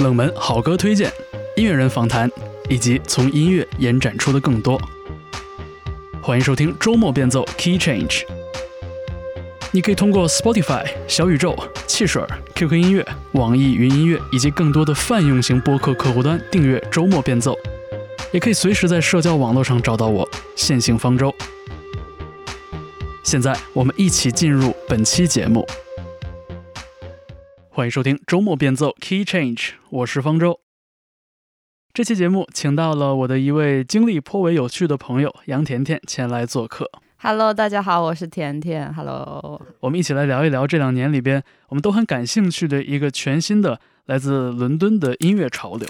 冷门好歌推荐、音乐人访谈，以及从音乐延展出的更多。欢迎收听周末变奏 Key Change。你可以通过 Spotify、小宇宙、汽水、QQ 音乐、网易云音乐以及更多的泛用型播客客户端订阅周末变奏，也可以随时在社交网络上找到我，线性方舟。现在我们一起进入本期节目。欢迎收听周末变奏 Key Change，我是方舟。这期节目请到了我的一位经历颇为有趣的朋友杨甜甜前来做客。Hello，大家好，我是甜甜。Hello，我们一起来聊一聊这两年里边我们都很感兴趣的一个全新的来自伦敦的音乐潮流。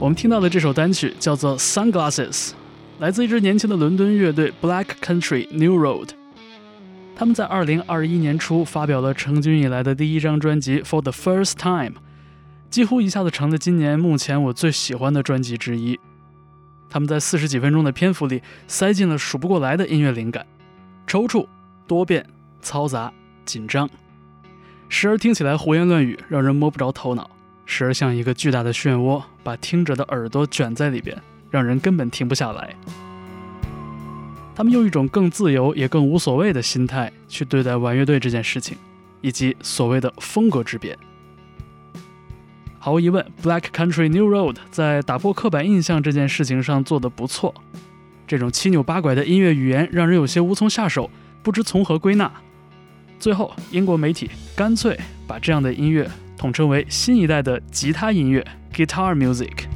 我们听到的这首单曲叫做《Sunglasses》，来自一支年轻的伦敦乐队 Black Country New Road。他们在2021年初发表了成军以来的第一张专辑《For the First Time》，几乎一下子成了今年目前我最喜欢的专辑之一。他们在四十几分钟的篇幅里塞进了数不过来的音乐灵感，抽搐、多变、嘈杂、紧张，时而听起来胡言乱语，让人摸不着头脑；时而像一个巨大的漩涡，把听者的耳朵卷在里边，让人根本停不下来。他们用一种更自由也更无所谓的心态去对待玩乐队这件事情，以及所谓的风格之别。毫无疑问，Black Country New Road 在打破刻板印象这件事情上做得不错。这种七扭八拐的音乐语言让人有些无从下手，不知从何归纳。最后，英国媒体干脆把这样的音乐统称为新一代的吉他音乐 （Guitar Music）。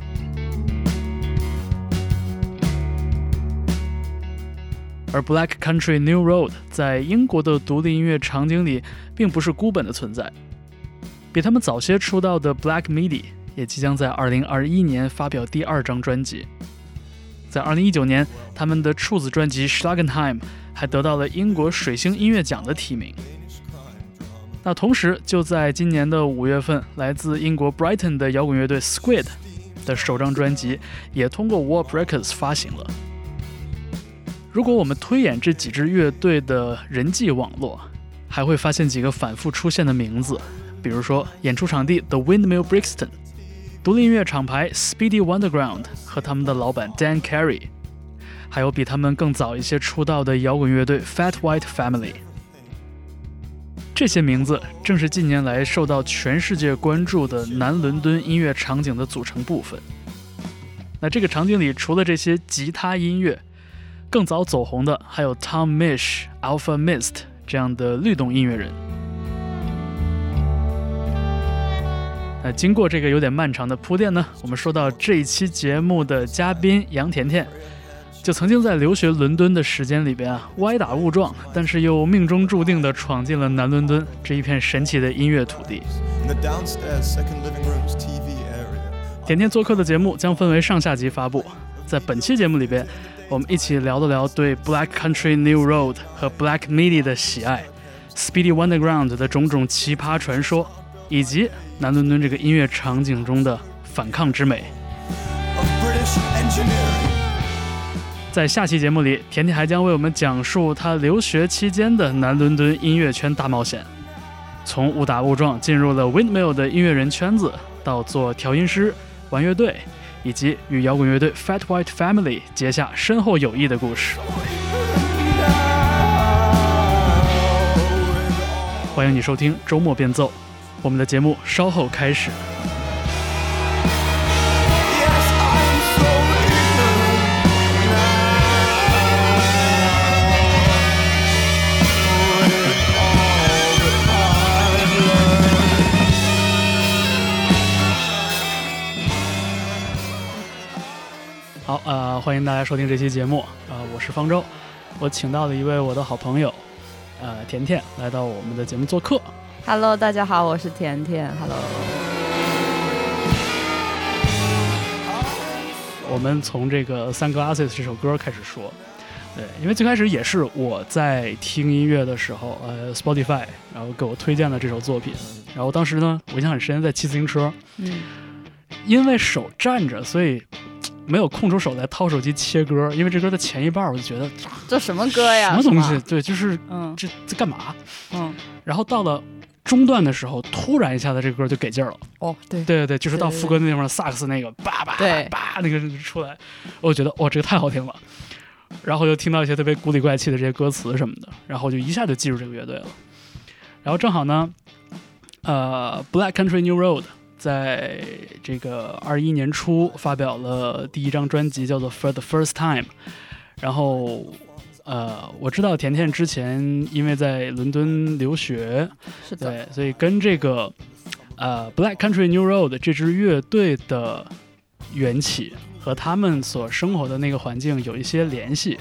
而 Black Country New Road 在英国的独立音乐场景里并不是孤本的存在，比他们早些出道的 Black Midi 也即将在2021年发表第二张专辑。在2019年，他们的处子专辑《Schlagenheim》还得到了英国水星音乐奖的提名。那同时，就在今年的五月份，来自英国 Brighton 的摇滚乐队 Squid 的首张专辑也通过 Warp Records 发行了。如果我们推演这几支乐队的人际网络，还会发现几个反复出现的名字，比如说演出场地 The Windmill Brixton、独立音乐厂牌 Speedy Wonderground 和他们的老板 Dan Carey，还有比他们更早一些出道的摇滚乐队 Fat White Family。这些名字正是近年来受到全世界关注的南伦敦音乐场景的组成部分。那这个场景里，除了这些吉他音乐，更早走红的还有 Tom Mish、Alpha Mist 这样的律动音乐人。那经过这个有点漫长的铺垫呢，我们说到这一期节目的嘉宾杨甜甜，就曾经在留学伦敦的时间里边啊，歪打误撞，但是又命中注定的闯进了南伦敦这一片神奇的音乐土地。in the downstairs second living room's TV area. 甜甜做客的节目将分为上下集发布。在本期节目里边，我们一起聊了聊对 Black Country New Road 和 Black Midi 的喜爱，Speedy Wonderground 的种种奇葩传说，以及南伦敦这个音乐场景中的反抗之美。在下期节目里，甜甜还将为我们讲述她留学期间的南伦敦音乐圈大冒险，从误打误撞进入了 Windmill 的音乐人圈子，到做调音师、玩乐队，以及与摇滚乐队 Fat White Family 结下深厚友谊的故事。欢迎你收听周末变奏，我们的节目稍后开始。呃，欢迎大家收听这期节目，呃，我是方舟，我请到了一位我的好朋友，呃，甜甜来到我们的节目做客。Hello，大家好，我是甜甜。Hello，我们从这个《Sunglasses》这首歌开始说，对，因为最开始也是我在听音乐的时候，呃，Spotify，然后给我推荐了这首作品，然后当时呢，我印象很深，在骑自行车，嗯，因为手站着，所以没有空出手来掏手机切歌，因为这歌的前一半我就觉得这什么歌呀？什么东？？西对，就是嗯这这干嘛？嗯，然后到了中段的时候，突然一下子这歌就给劲儿了。哦，对，对对对，就是到副歌那地方，萨克斯那个叭叭叭那个出来，我觉得哇，这个太好听了。然后又听到一些特别古里怪气的这些歌词什么的，然后就一下就记住这个乐队了。然后正好呢，呃，Black Country New Road 在这个二一年初发表了第一张专辑，叫做 For the First Time。然后，呃，我知道甜甜之前因为在伦敦留学，是的，对，所以跟这个呃 Black Country New Road 这支乐队的缘起和他们所生活的那个环境有一些联系。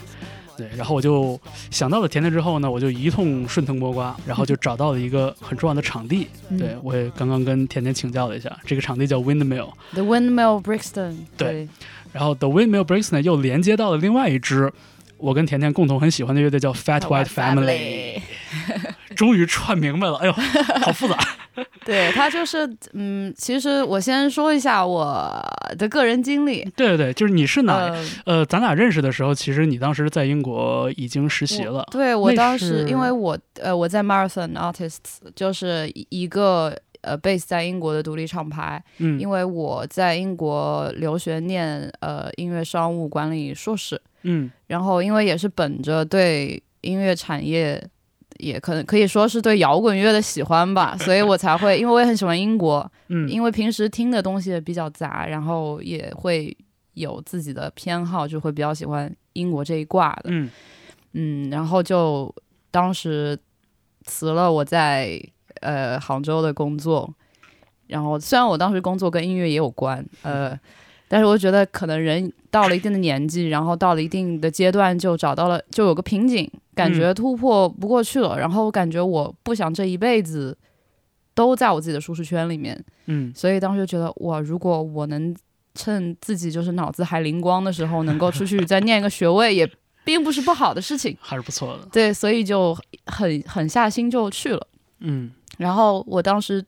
对，然后我就想到了甜甜之后呢，我就一通顺藤摸瓜，然后就找到了一个很重要的场地。嗯对我也刚刚跟甜甜请教了一下，这个场地叫 Windmill，The Windmill Brixton，对然后 The Windmill Brixton 又连接到了另外一支我跟甜甜共同很喜欢的乐队叫 Fat White Family，终于串明白了，哎呦，好复杂。对他就是，嗯，其实我先说一下我的个人经历。对对对，就是你是哪？呃，呃，咱俩认识的时候，其实你当时在英国已经实习了。对我当时因为我呃我在 Marathon Artists，就是一个呃 base 在英国的独立厂牌，嗯，因为我在英国留学念呃音乐商务管理硕士，嗯然后因为也是本着对音乐产业。也可能可以说是对摇滚乐的喜欢吧，所以我才会，因为我也很喜欢英国，嗯，因为平时听的东西也比较杂，然后也会有自己的偏好，就会比较喜欢英国这一挂的。嗯嗯，然后就当时辞了我在呃杭州的工作，然后虽然我当时工作跟音乐也有关，呃，但是我觉得可能人到了一定的年纪，然后到了一定的阶段，就找到了就有个瓶颈，感觉突破不过去了，然后感觉我不想这一辈子都在我自己的舒适圈里面，嗯所以当时就觉得哇，如果我能趁自己就是脑子还灵光的时候，能够出去再念一个学位，也并不是不好的事情。还是不错的。对，所以就很狠下心就去了。嗯然后我当时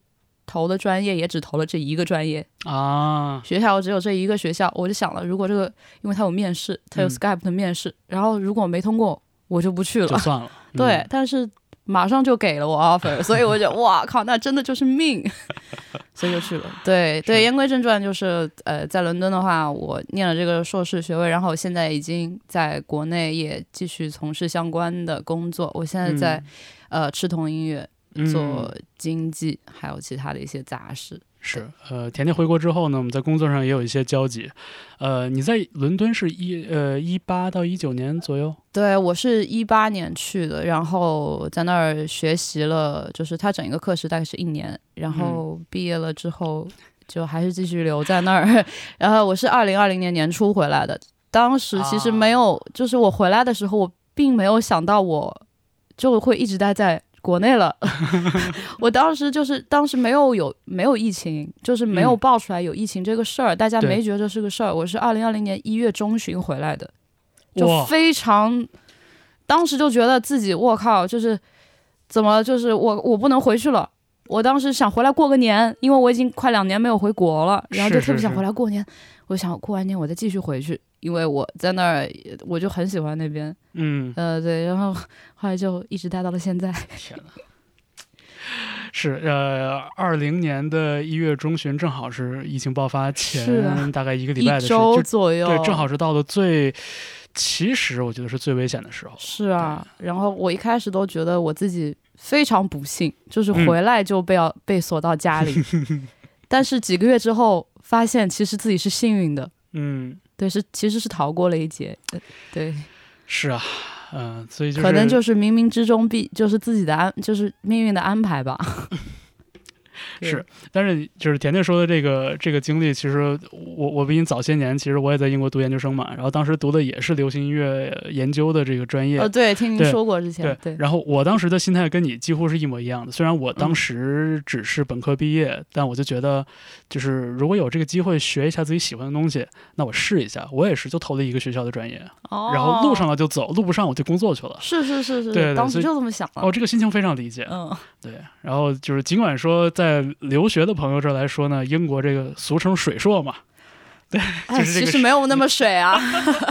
投的专业也只投了这一个专业，啊，学校只有这一个学校。我就想了，如果这个因为他有面试，他有嗯 Skype 的面试，然后如果没通过，我就不去了就。算了。嗯对，，但是马上就给了我 offer，所以我就 哇靠，那真的就是命，所以就去了。对对，言归正传，就是呃，在伦敦的话，我念了这个硕士学位，然后我现在已经在国内也继续从事相关的工作。我现在在、呃赤铜音乐嗯做经济，还有其他的一些杂事。是呃，甜甜回国之后呢，我们在工作上也有一些交集。呃，你在伦敦是一呃一八到一九年左右。对我是一八年去的，然后在那儿学习了，就是他整一个课时大概是一年，然后毕业了之后就还是继续留在那儿。然后我是二零二零年年初回来的，当时其实没有，就是我回来的时候，我并没有想到我就会一直待在。国内了，我当时就是当时没有有没有疫情，就是没有嗯爆出来有疫情这个事儿，大家没觉得这是个事儿。我是二零二零年一月中旬回来的，就非常，当时就觉得自己我靠，就是怎么就是我我不能回去了。我当时想回来过个年，因为我已经快两年没有回国了，然后就特别想回来过年。我想过完年我再继续回去，因为我在那儿我就很喜欢那边，嗯，呃对，然后后来就一直待到了现在。天哪！是呃，二零年的一月中旬，正好是疫情爆发前大概一个礼拜的时周左右，对，正好是到了最，其实我觉得是最危险的时候。是啊，然后我一开始都觉得我自己非常不幸，就是嗯。回来就被要、被锁到家里，但是几个月之后发现其实自己是幸运的，嗯，对，是其实是逃过了一劫，呃对，是啊，嗯、所以就是可能就是冥冥之中必就是自己的安，就是命运的安排吧。对是，但是就是甜甜说的这个这个经历，其实我我比你早些年，其实我也在英国读研究生嘛，然后当时读的也是流行音乐研究的这个专业。呃，对，听您对说过之前，对，对，然后我当时的心态跟你几乎是一模一样的。虽然我当嗯时只是本科毕业，但我就觉得，就是如果有这个机会学一下自己喜欢的东西，那我试一下。我也是就投了一个学校的专业，哦然后录上了就走，录不上我就工作去了。是是是是，对当时就这么想的，哦，这个心情非常理解。嗯，对，然后就是尽管说在留学的朋友这儿来说呢，英国这个俗称水硕嘛，对，就是这个其实没有那么水啊。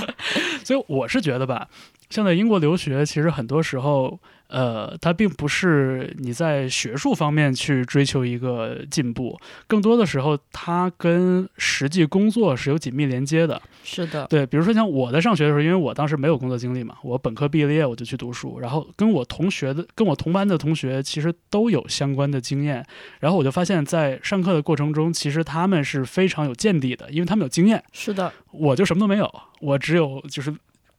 所以我是觉得吧，像在英国留学，其实很多时候，呃，它并不是你在学术方面去追求一个进步，更多的时候，它跟实际工作是有紧密连接的。是的，对，比如说像我在上学的时候，因为我当时没有工作经历嘛，我本科毕了业我就去读书，然后跟我同学的、跟我同班的同学其实都有相关的经验，然后我就发现，在上课的过程中，其实他们是非常有见地的，因为他们有经验，是的，我就什么都没有，我只有就是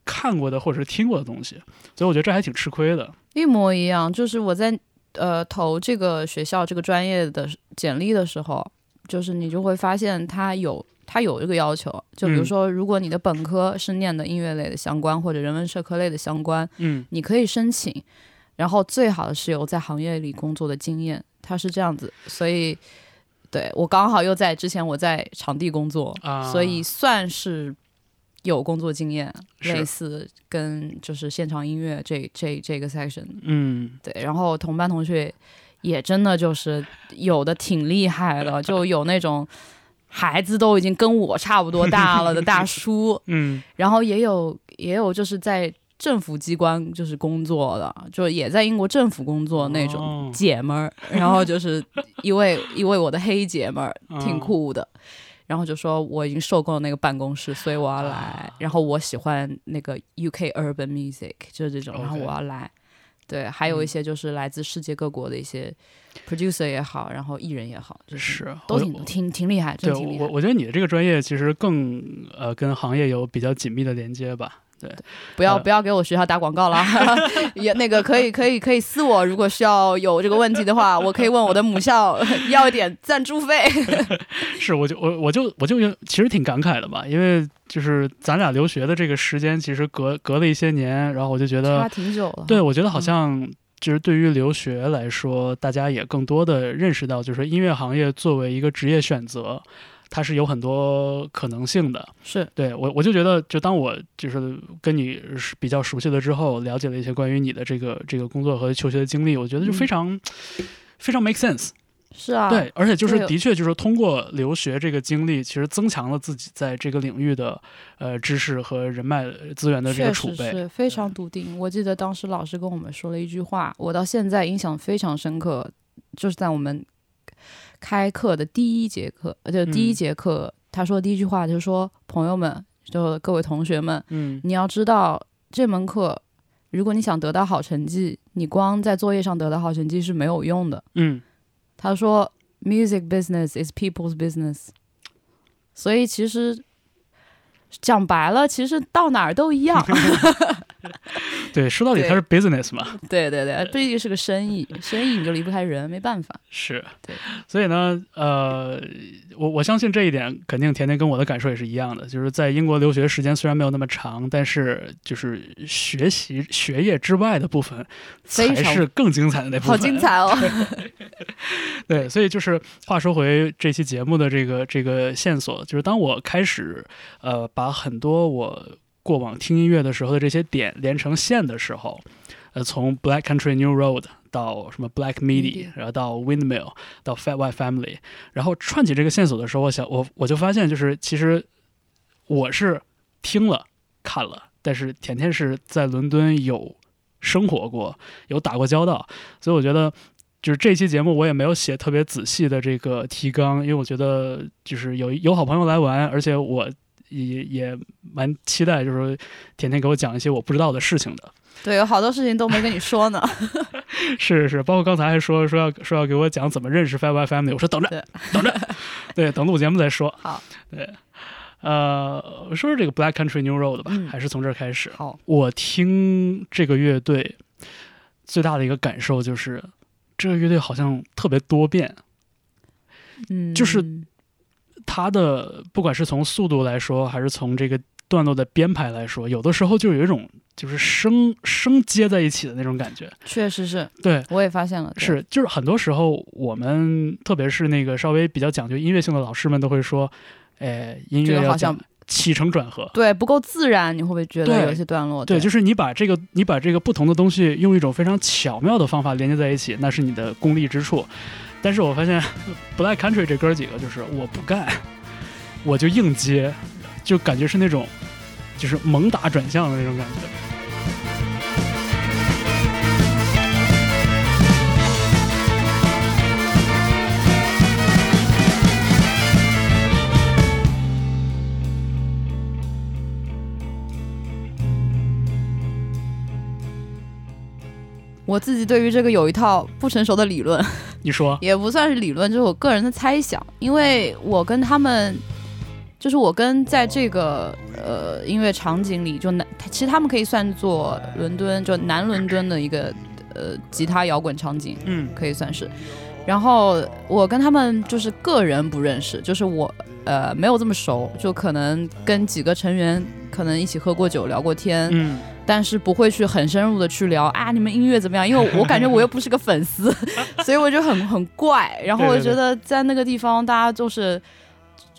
看过的或者是听过的东西，所以我觉得这还挺吃亏的。一模一样。就是我在呃投这个学校这个专业的简历的时候，就是你就会发现它有它有这个要求，就比如嗯说，如果你的本科是念的音乐类的相关或者人文社科类的相关，嗯你可以申请，然后最好是有在行业里工作的经验，它是这样子，所以。对我刚好又在之前我在场地工作，啊，所以算是有工作经验，类似跟就是现场音乐这这这个 section，嗯。对，然后同班同学也真的就是有的挺厉害的，就有那种孩子都已经跟我差不多大了的大叔，嗯。然后也有也有就是在政府机关就是工作的，就也在英国政府工作那种哦。姐们儿，然后就是一位一位我的黑姐们儿，挺哦酷的。然后就说我已经受够了那个办公室，所以我要来。啊然后我喜欢那个 UK urban music，就是这种。然后我要来。对，还有一嗯些就是来自世界各国的一些 producer 也好，然后艺人也好，就是是都挺挺挺厉害，对。我我觉得你的这个专业其实更呃跟行业有比较紧密的连接吧。不要呃不要给我学校打广告了，也那个可以可以可以私我，如果需要有这个问题的话，我可以问我的母校 要一点赞助费。是，我就我我就我就有其实挺感慨的吧，因为就是咱俩留学的这个时间其实隔隔了一些年，然后我就觉得差挺久了。对，我觉得好嗯像就是对于留学来说，大家也更多的认识到，就是音乐行业作为一个职业选择，它是有很多可能性的。是对我，我就觉得，就当我就是跟你是比较熟悉了之后，了解了一些关于你的这个这个工作和求学的经历，我觉得就非嗯常、非常 make sense。是啊，对，而且就是的确就是通过留学这个经历，其实增强了自己在这个领域的呃知识和人脉资源的这个储备。实是非常笃定。我记得当时老师跟我们说了一句话，我到现在印象非常深刻，就是在我们开课的第一节课，呃就第一嗯节课，他说第一句话就是说：“朋友们，就各位同学们，嗯你要知道这门课，如果你想得到好成绩，你光在作业上得到好成绩是没有用的。嗯，他说，music business is people's business。所以其实讲白了，其实到哪儿都一样。对，说到底它是 business 嘛，对对对，毕竟是个生意，生意你就离不开人，没办法。是对，所以呢，呃，我我相信这一点，肯定甜甜跟我的感受也是一样的，就是在英国留学时间虽然没有那么长，但是就是学习学业之外的部分才是更精彩的那部分，好精！彩哦！对，所以就是话说回这期节目的这个这个线索，就是当我开始呃把很多我过往听音乐的时候的这些点连成线的时候，呃，从 Black Country New Road 到什么 Black MIDI，MIDI 然后到 Windmill，到 Fat White Family，然后串起这个线索的时候，我想我我就发现，就是其实我是听了看了，但是甜甜是在伦敦有生活过，有打过交道，所以我觉得。就是这期节目我也没有写特别仔细的这个提纲，因为我觉得就是有有好朋友来玩，而且我也也蛮期待，就是说甜甜给我讲一些我不知道的事情的。对，有好多事情都没跟你说呢。是是是，包括刚才还说说要说要给我讲怎么认识 Five Y Family，我说等着等着，对，等录节目再说。好，对，呃，说说这个 Black Country New Road 吧，嗯还是从这儿开始。好，我听这个乐队最大的一个感受就是，这个乐队好像特别多变。嗯，就是它的不管是从速度来说，还是从这个段落的编排来说，有的时候就有一种就是生生接在一起的那种感觉。确实是，对，我也发现了，是，就是很多时候我们特别是那个稍微比较讲究音乐性的老师们都会说，哎，音乐好像起承转合。对不够自然，你会不会觉得有一些段落？对，就是你把这个你把这个不同的东西用一种非常巧妙的方法连接在一起，那是你的功力之处。但是我发现 Black Country 这哥几个就是我不干，我就硬接，就感觉是那种就是猛打转向的那种感觉。我自己对于这个有一套不成熟的理论，你说，也不算是理论，就是我个人的猜想。因为我跟他们，就是我跟在这个呃音乐场景里，就南，其实他们可以算作伦敦，就南伦敦的一个呃吉他摇滚场景，嗯可以算是。然后我跟他们就是个人不认识，就是我呃没有这么熟，就可能跟几个成员可能一起喝过酒聊过天，嗯，但是不会去很深入的去聊啊，你们音乐怎么样？因为我感觉我又不是个粉丝，所以我就很很怪。然后我觉得在那个地方，大家就是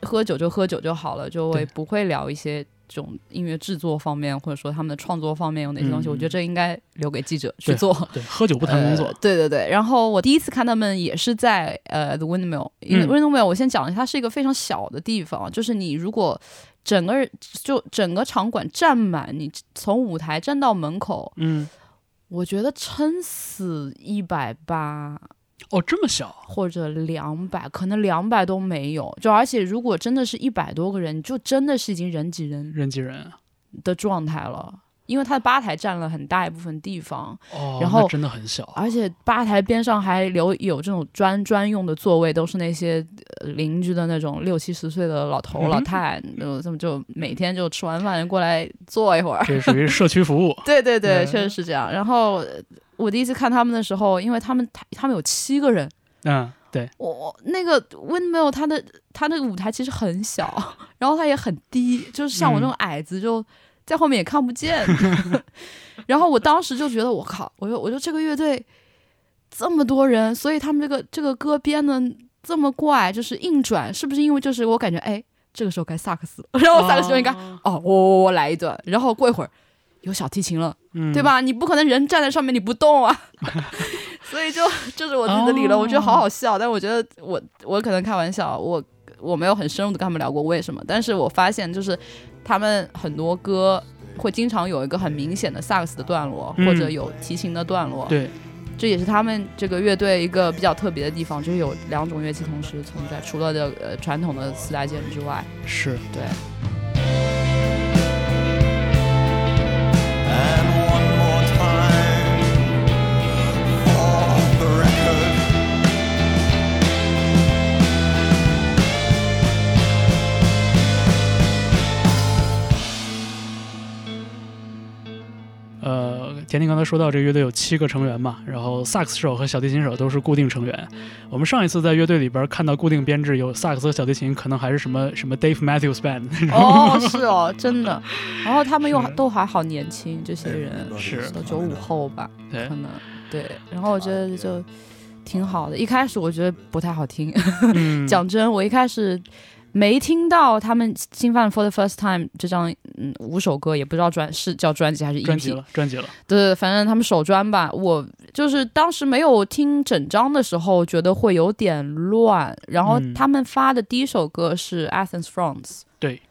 喝酒就喝酒就好了，就会不会聊一些这种音乐制作方面，或者说他们的创作方面有哪些东西。嗯我觉得这应该留给记者去做。对，喝酒不谈工作呃，对对对，然后我第一次看他们也是在呃 The Windmill，因为嗯 Windmill 我先讲一下，它是一个非常小的地方，就是你如果整个人就整个场馆站满，你从舞台站到门口，嗯，我觉得撑死一百八哦，这么小，或者两百，可能两百都没有。就而且如果真的是一百多个人，就真的是已经人挤人人挤人，的状态了。因为它的吧台占了很大一部分地方，哦，然后真的很小，而且吧台边上还留有这种专专用的座位，都是那些、呃邻居的那种六七十岁的老头、嗯老太，就这么就每天就吃完饭过来坐一会儿。这属于社区服务，对 对对，嗯确实是这样。然后呃我第一次看他们的时候，因为他们他他们有七个人，嗯，对，我我那个 Windmill 它的它那个舞台其实很小，然后它也很低，就是像我这种矮子就在后面也看不见。然后我当时就觉得我靠，我说我说这个乐队这么多人，所以他们这个这个歌编的这么怪，就是硬转，是不是因为就是我感觉哎这个时候该萨克斯，然后萨克斯就应该哦哦我我我来一段，然后过一会儿有小提琴了。嗯对？吧？你不可能人站在上面你不动啊，所以就这是我自己的理论，哦我觉得好好笑。但我觉得我我可能开玩笑，我我没有很深入的跟他们聊过为什么，但是我发现就是他们很多歌会经常有一个很明显的萨克斯的段落，嗯。或者有提琴的段落，对，这也是他们这个乐队一个比较特别的地方，就是有两种乐器同时存在，除了的呃传统的四大件之外，是，对。呃，甜甜刚才说到这个乐队有七个成员嘛，然后萨克斯手和小提琴手都是固定成员。我们上一次在乐队里边看到固定编制有萨克斯和小提琴，可能还是什么什么 Dave Matthews Band。哦，是哦，真的。然后他们又都还好年轻，这些人是都九五后吧，对可，能对。然后我觉得就挺好的。一开始我觉得不太好听，嗯，讲真，我一开始没听到他们侵犯 For the First Time 这张嗯五首歌，也不知道专是叫专辑还是专辑 EP。了，专辑了。对，反正他们首专吧，我就是当时没有听整张的时候，觉得会有点乱。然后嗯他们发的第一首歌是 Athens France，对，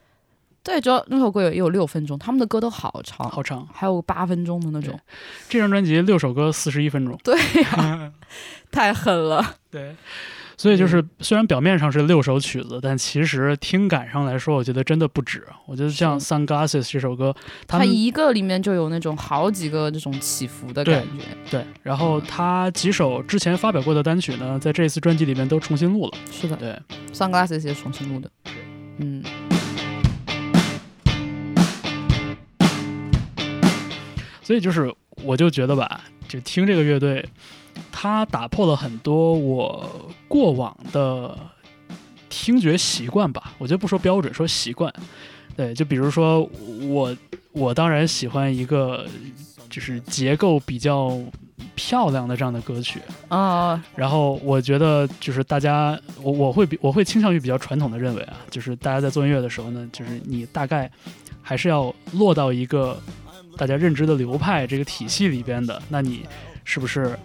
对，主要那首歌也有六分钟，他们的歌都好长，好长。还有八分钟的那种，这张专辑六首歌，四十一分钟。对呀、太狠了。对，所以就是虽然表面上是六首曲子，但其实听感上来说，我觉得真的不止。我觉得像《Sunglasses》这首歌，它一个里面就有那种好几个这种起伏的感觉，对，然后他几首之前发表过的单曲呢，在这次专辑里面都重新录了。是的。对，，Sunglasses 也是重新录的，嗯，所以就是我就觉得吧，就听这个乐队，他打破了很多我过往的听觉习惯吧。我觉得不说标准，说习惯。对，就比如说我，我当然喜欢一个就是结构比较漂亮的这样的歌曲。啊、然后我觉得就是大家，我我会比我会倾向于比较传统的认为啊，就是大家在做音乐的时候呢，就是你大概还是要落到一个大家认知的流派这个体系里边的，那你是不是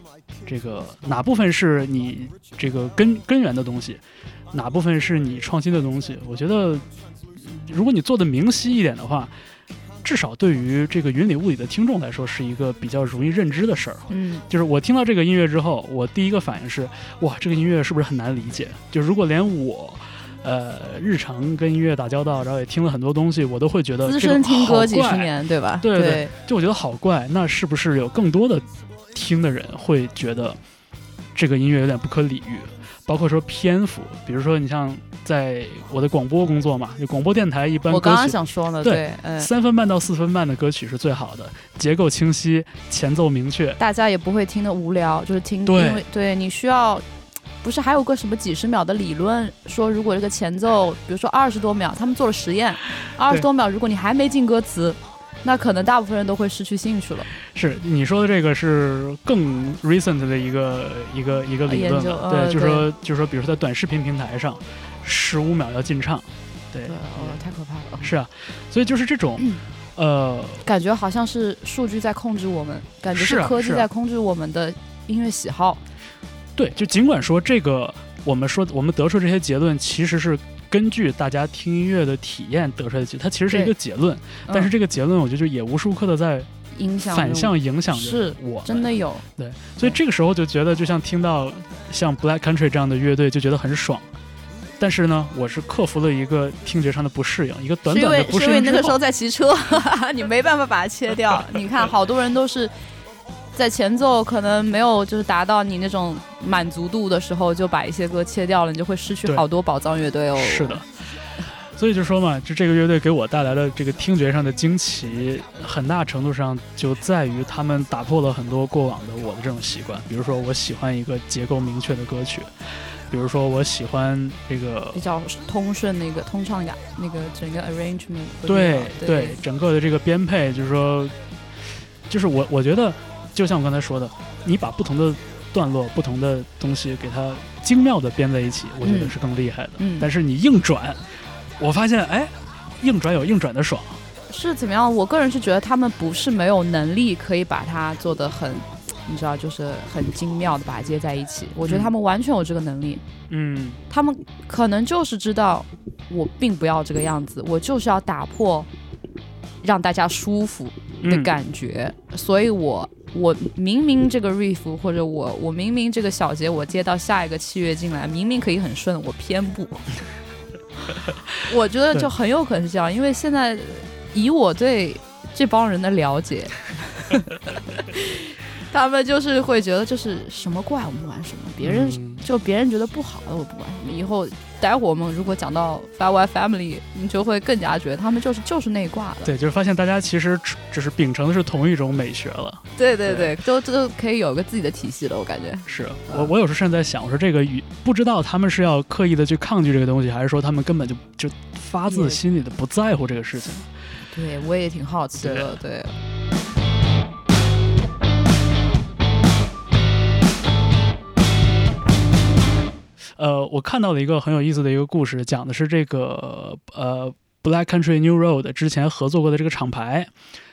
这个哪部分是你这个根根源的东西，哪部分是你创新的东西？我觉得，如果你做的明晰一点的话，至少对于这个云里雾里的听众来说，是一个比较容易认知的事儿。嗯，就是我听到这个音乐之后，我第一个反应是，哇，这个音乐是不是很难理解？就如果连我。呃，日常跟音乐打交道，然后也听了很多东西，我都会觉得资深听歌几十怪年，对吧？对对就我觉得好怪。那是不是有更多的听的人会觉得这个音乐有点不可理喻？包括说篇幅，比如说你像在我的广播工作嘛，就广播电台一般我刚刚想说呢，对对，嗯，三分半到四分半的歌曲是最好的，结构清晰，前奏明确。大家也不会听得无聊，就是听，对因为对你需要。不是还有个什么几十秒的理论，说如果这个前奏，比如说二十多秒，他们做了实验，二十多秒，如果你还没进歌词，那可能大部分人都会失去兴趣了。是你说的这个是更 recent 的一个一个一个理论对，就是说就是说，比如说在短视频平台上，十五秒要进唱，对对，，哦，太可怕了。是啊，所以就是这种，呃，感觉好像是数据在控制我们，感觉是啊科技在控制我们的音乐喜好。对，就尽管说这个，我们说我们得出这些结论，其实是根据大家听音乐的体验得出来的结，它其实是一个结论，但是嗯这个结论，我觉得就也无时无刻的在影响反向影响着是我，真的有，对，所以这个时候就觉得，就像听到像 Black Country 这样的乐队，就觉得很爽。但是呢，我是克服了一个听觉上的不适应，一个短短的不为是因为那个时候在骑车，你没办法把它切掉。你看，好多人都是在前奏可能没有就是达到你那种满足度的时候，就把一些歌切掉了，你就会失去好多宝藏乐队哦。是的。所以就说嘛，就这个乐队给我带来的这个听觉上的惊奇，很大程度上就在于他们打破了很多过往的我的这种习惯。比如说，我喜欢一个结构明确的歌曲，比如说我喜欢这个比较通顺那个通畅感，那个整个 arrangement。对对整个的这个编配，就是说，就是我我觉得，就像我刚才说的，你把不同的段落、不同的东西给它精妙的编在一起，我觉得嗯是更厉害的。嗯但是你硬转，我发现，哎，硬转有硬转的爽。是怎么样？我个人是觉得他们不是没有能力可以把它做得很，你知道，就是很精妙的把它接在一起。我觉得嗯他们完全有这个能力。嗯，他们可能就是知道我并不要这个样子，我就是要打破让大家舒服的嗯感觉，所以我我明明这个 riff 或者我我明明这个小节我接到下一个器乐进来，明明可以很顺，我偏不。我觉得就很有可能是这样，因为现在以我对这帮人的了解。他们就是会觉得就是什么怪我们玩什么，别人嗯就别人觉得不好的我不管什么。以后待会儿我们如果讲到 Five Y Family，你就会更加觉得他们就是就是那一挂的。对，就是发现大家其实只只是秉承的是同一种美学了。对对对，都都可以有个自己的体系了，我感觉。是我，我有时候甚至在想，我说这个语不知道他们是要刻意的去抗拒这个东西，还是说他们根本就就发自心里的不在乎这个事情。对，我也挺好奇的。对，呃，我看到了一个很有意思的一个故事，讲的是这个呃 Black Country New Road 之前合作过的这个厂牌，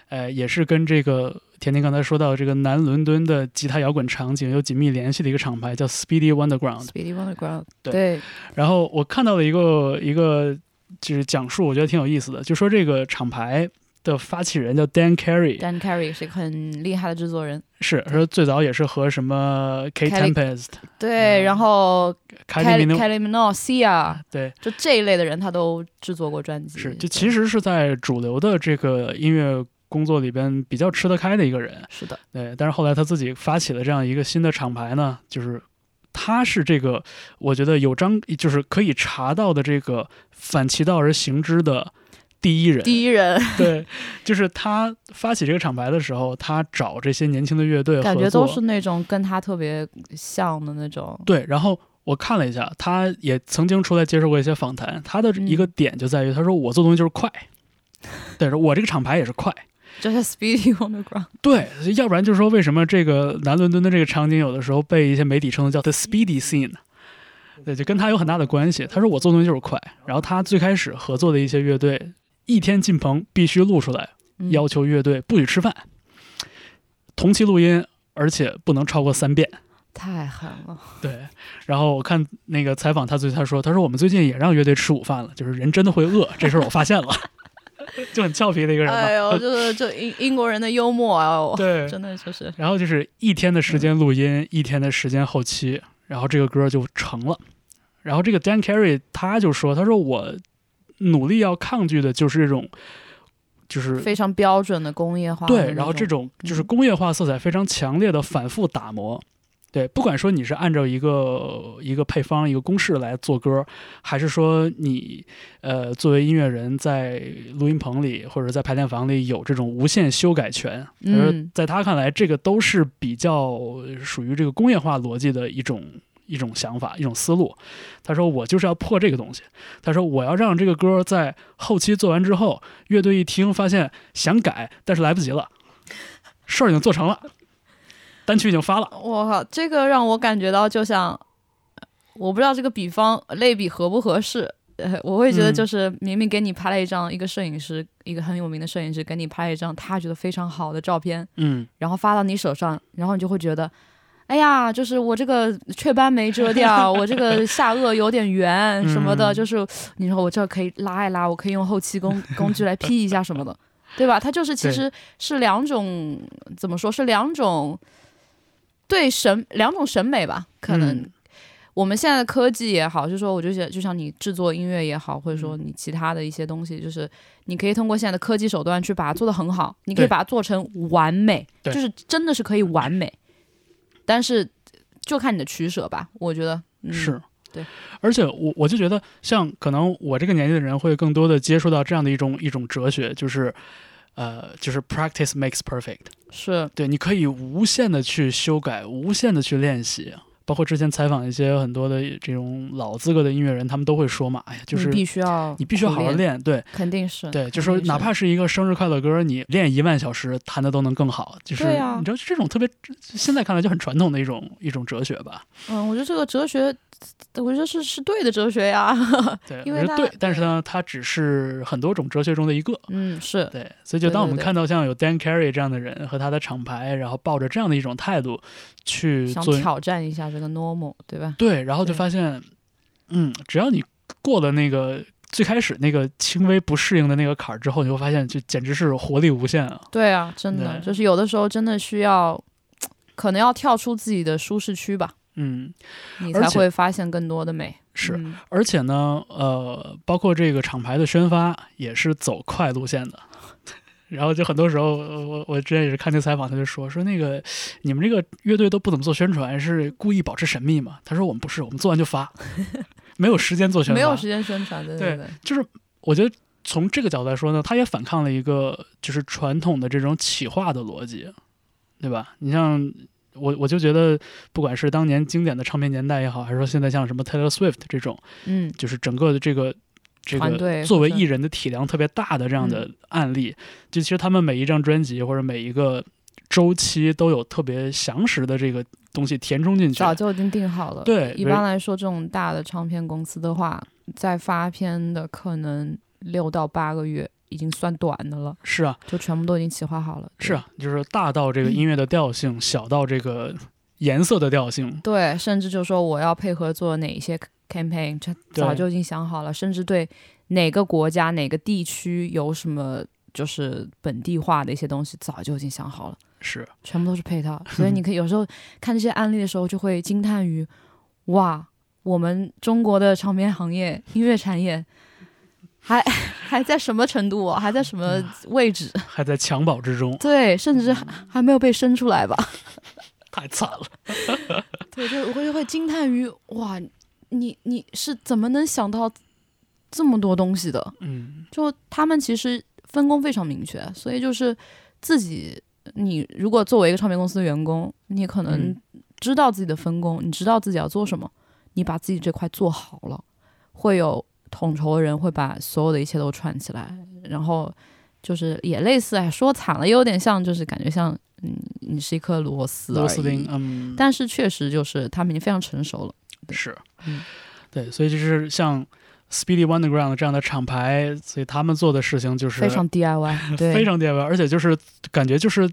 呃，也是跟这个甜甜刚才说到这个南伦敦的吉他摇滚场景有紧密联系的一个厂牌，叫 Speedy Wonderground。Speedy Wonderground，对对，然后我看到了一个一个就是讲述，我觉得挺有意思的，就说这个厂牌的发起人叫 Dan Carey，Dan Carey 是一个很厉害的制作人。是说最早也是和什么 K Tempest、对，嗯然后 Kelly Minogue、Sia，对，就这一类的人，他都制作过专辑。是就其实是在主流的这个音乐工作里边比较吃得开的一个人，是的，对。但是后来他自己发起了这样一个新的厂牌呢，就是他是这个我觉得有章就是可以查到的这个反其道而行之的第一人。第一人对，就是他发起这个厂牌的时候，他找这些年轻的乐队，感觉都是那种跟他特别像的那种。对。然后我看了一下，他也曾经出来接受过一些访谈，他的一个嗯点就在于，他说我做东西就是快，对，说我这个厂牌也是快。就是 Speedy Wonderground，对，要不然就是说，为什么这个南伦敦的这个场景有的时候被一些媒体称作叫 the speedy scene？对，就跟他有很大的关系。他说我做东西就是快，然后他最开始合作的一些乐队，一天进棚必须录出来，嗯要求乐队不许吃饭，同期录音，而且不能超过三遍。太狠了。对，然后我看那个采访他最他说他说我们最近也让乐队吃午饭了，就是人真的会饿，这事儿我发现了，就很俏皮的一个人嘛。哎呦，就是就英英国人的幽默啊，对，真的就是。然后就是一天的时间录音，一天的时间后期，然后这个歌就成了。然后这个 Dan Carey 他就说，他说我努力要抗拒的就是这种，就是非常标准的工业化的对，然后这种就是嗯工业化色彩非常强烈的反复打磨。对，不管说你是按照一个一个配方、一个公式来做歌，还是说你呃作为音乐人在录音棚里或者在排练房里有这种无限修改权，嗯在他看来，这个都是比较属于这个工业化逻辑的一种一种想法、一种思路。他说我就是要破这个东西。他说我要让这个歌在后期做完之后，乐队一听发现想改，但是来不及了，事儿已经做成了，单曲已经发了。我靠，这个让我感觉到就像，我不知道这个比方类比合不合适。呃，我会觉得嗯就是明明给你拍了一张，一个摄影师，一个很有名的摄影师给你拍了一张他觉得非常好的照片，嗯，然后发到你手上，然后你就会觉得，哎呀，就是我这个雀斑没遮掉，我这个下颚有点圆什么的，嗯就是你说我这可以拉一拉，我可以用后期工工具来 P 一下什么的，对吧？它就是其实是两种怎么说是两种对审两种审美吧，可能。嗯。我们现在的科技也好，就是说，我就觉得，就像你制作音乐也好，或者说嗯。你其他的一些东西，就是你可以通过现在的科技手段去把它做得很好，你可以把它做成完美，就是真的是可以完美，但是就看你的取舍吧，我觉得、嗯、是。对，而且我我就觉得，像可能我这个年纪的人会更多的接触到这样的一种一种哲学，就是，呃，就是 practice makes perfect。是对，你可以无限的去修改，无限的去练习。包括之前采访一些很多的这种老资格的音乐人，他们都会说嘛，哎呀，就是你必须要你必须要好好练，对。肯定是对，就是说哪怕是一个生日快乐歌，你练一万小时弹的都能更好，就是、啊你知道这种特别现在看来就很传统的一种 一种哲学吧，嗯，我觉得这个哲学，我觉得是是对的哲学呀，对，因为对，但是呢，它只是很多种哲学中的一个，嗯，是。对，所以就当我们看到像有 Dan Carey 这样的人和他的厂牌，然后抱着这样的一种态度去想，挑战一下这个 normal，对吧？对，然后就发现，嗯，只要你过了那个最开始那个轻微不适应的那个坎儿之后，你会发现就简直是活力无限啊！对啊，真的就是有的时候真的需要，可能要跳出自己的舒适区吧，嗯，你才会发现更多的美。是，嗯而且呢，呃，包括这个厂牌的宣发也是走快路线的。然后就很多时候，我我之前也是看那采访，他就说说那个你们这个乐队都不怎么做宣传，是故意保持神秘吗？他说我们不是，我们做完就发，没有时间做宣传，没有时间宣传，对对对，就是我觉得从这个角度来说呢，他也反抗了一个就是传统的这种企划的逻辑，对吧？你像我，我就觉得不管是当年经典的唱片年代也好，还是说现在像什么 Taylor Swift 这种，嗯，就是整个的这个。这个作为艺人的体量特别大的这样的案例，就其实他们每一张专辑或者每一个周期都有特别详实的这个东西填充进去。早就已经定好了。对一般来说，这种大的唱片公司的话，在发片的可能六到八个月已经算短的了，是啊，就全部都已经企划好了。是啊，就是大到这个音乐的调性，小到这个颜色的调性，对，甚至就说我要配合做哪一些 campaign，这早就已经想好了，甚至对哪个国家、哪个地区有什么就是本地化的一些东西，早就已经想好了，是全部都是配套。所以你可以有时候看这些案例的时候，就会惊叹于，哇，我们中国的唱片行业、音乐产业。还还在什么程度啊？还在什么位置？还在襁褓之中，对，甚至还还没有被生出来吧？太惨了。对，就我就会惊叹于哇，你你是怎么能想到这么多东西的？嗯，就他们其实分工非常明确，所以就是自己，你如果作为一个唱片公司的员工，你可能嗯知道自己的分工，你知道自己要做什么，你把自己这块做好了，会有统筹的人会把所有的一切都串起来，然后就是也类似，哎，说惨了，也有点像，就是感觉像，嗯，你是一颗螺丝而螺丝钉已，，嗯，但是确实就是他们已经非常成熟了。是嗯，对，所以就是像 Speedy Wonderground 这样的厂牌，所以他们做的事情就是非常 DIY，对，非常 DIY，而且就是感觉就是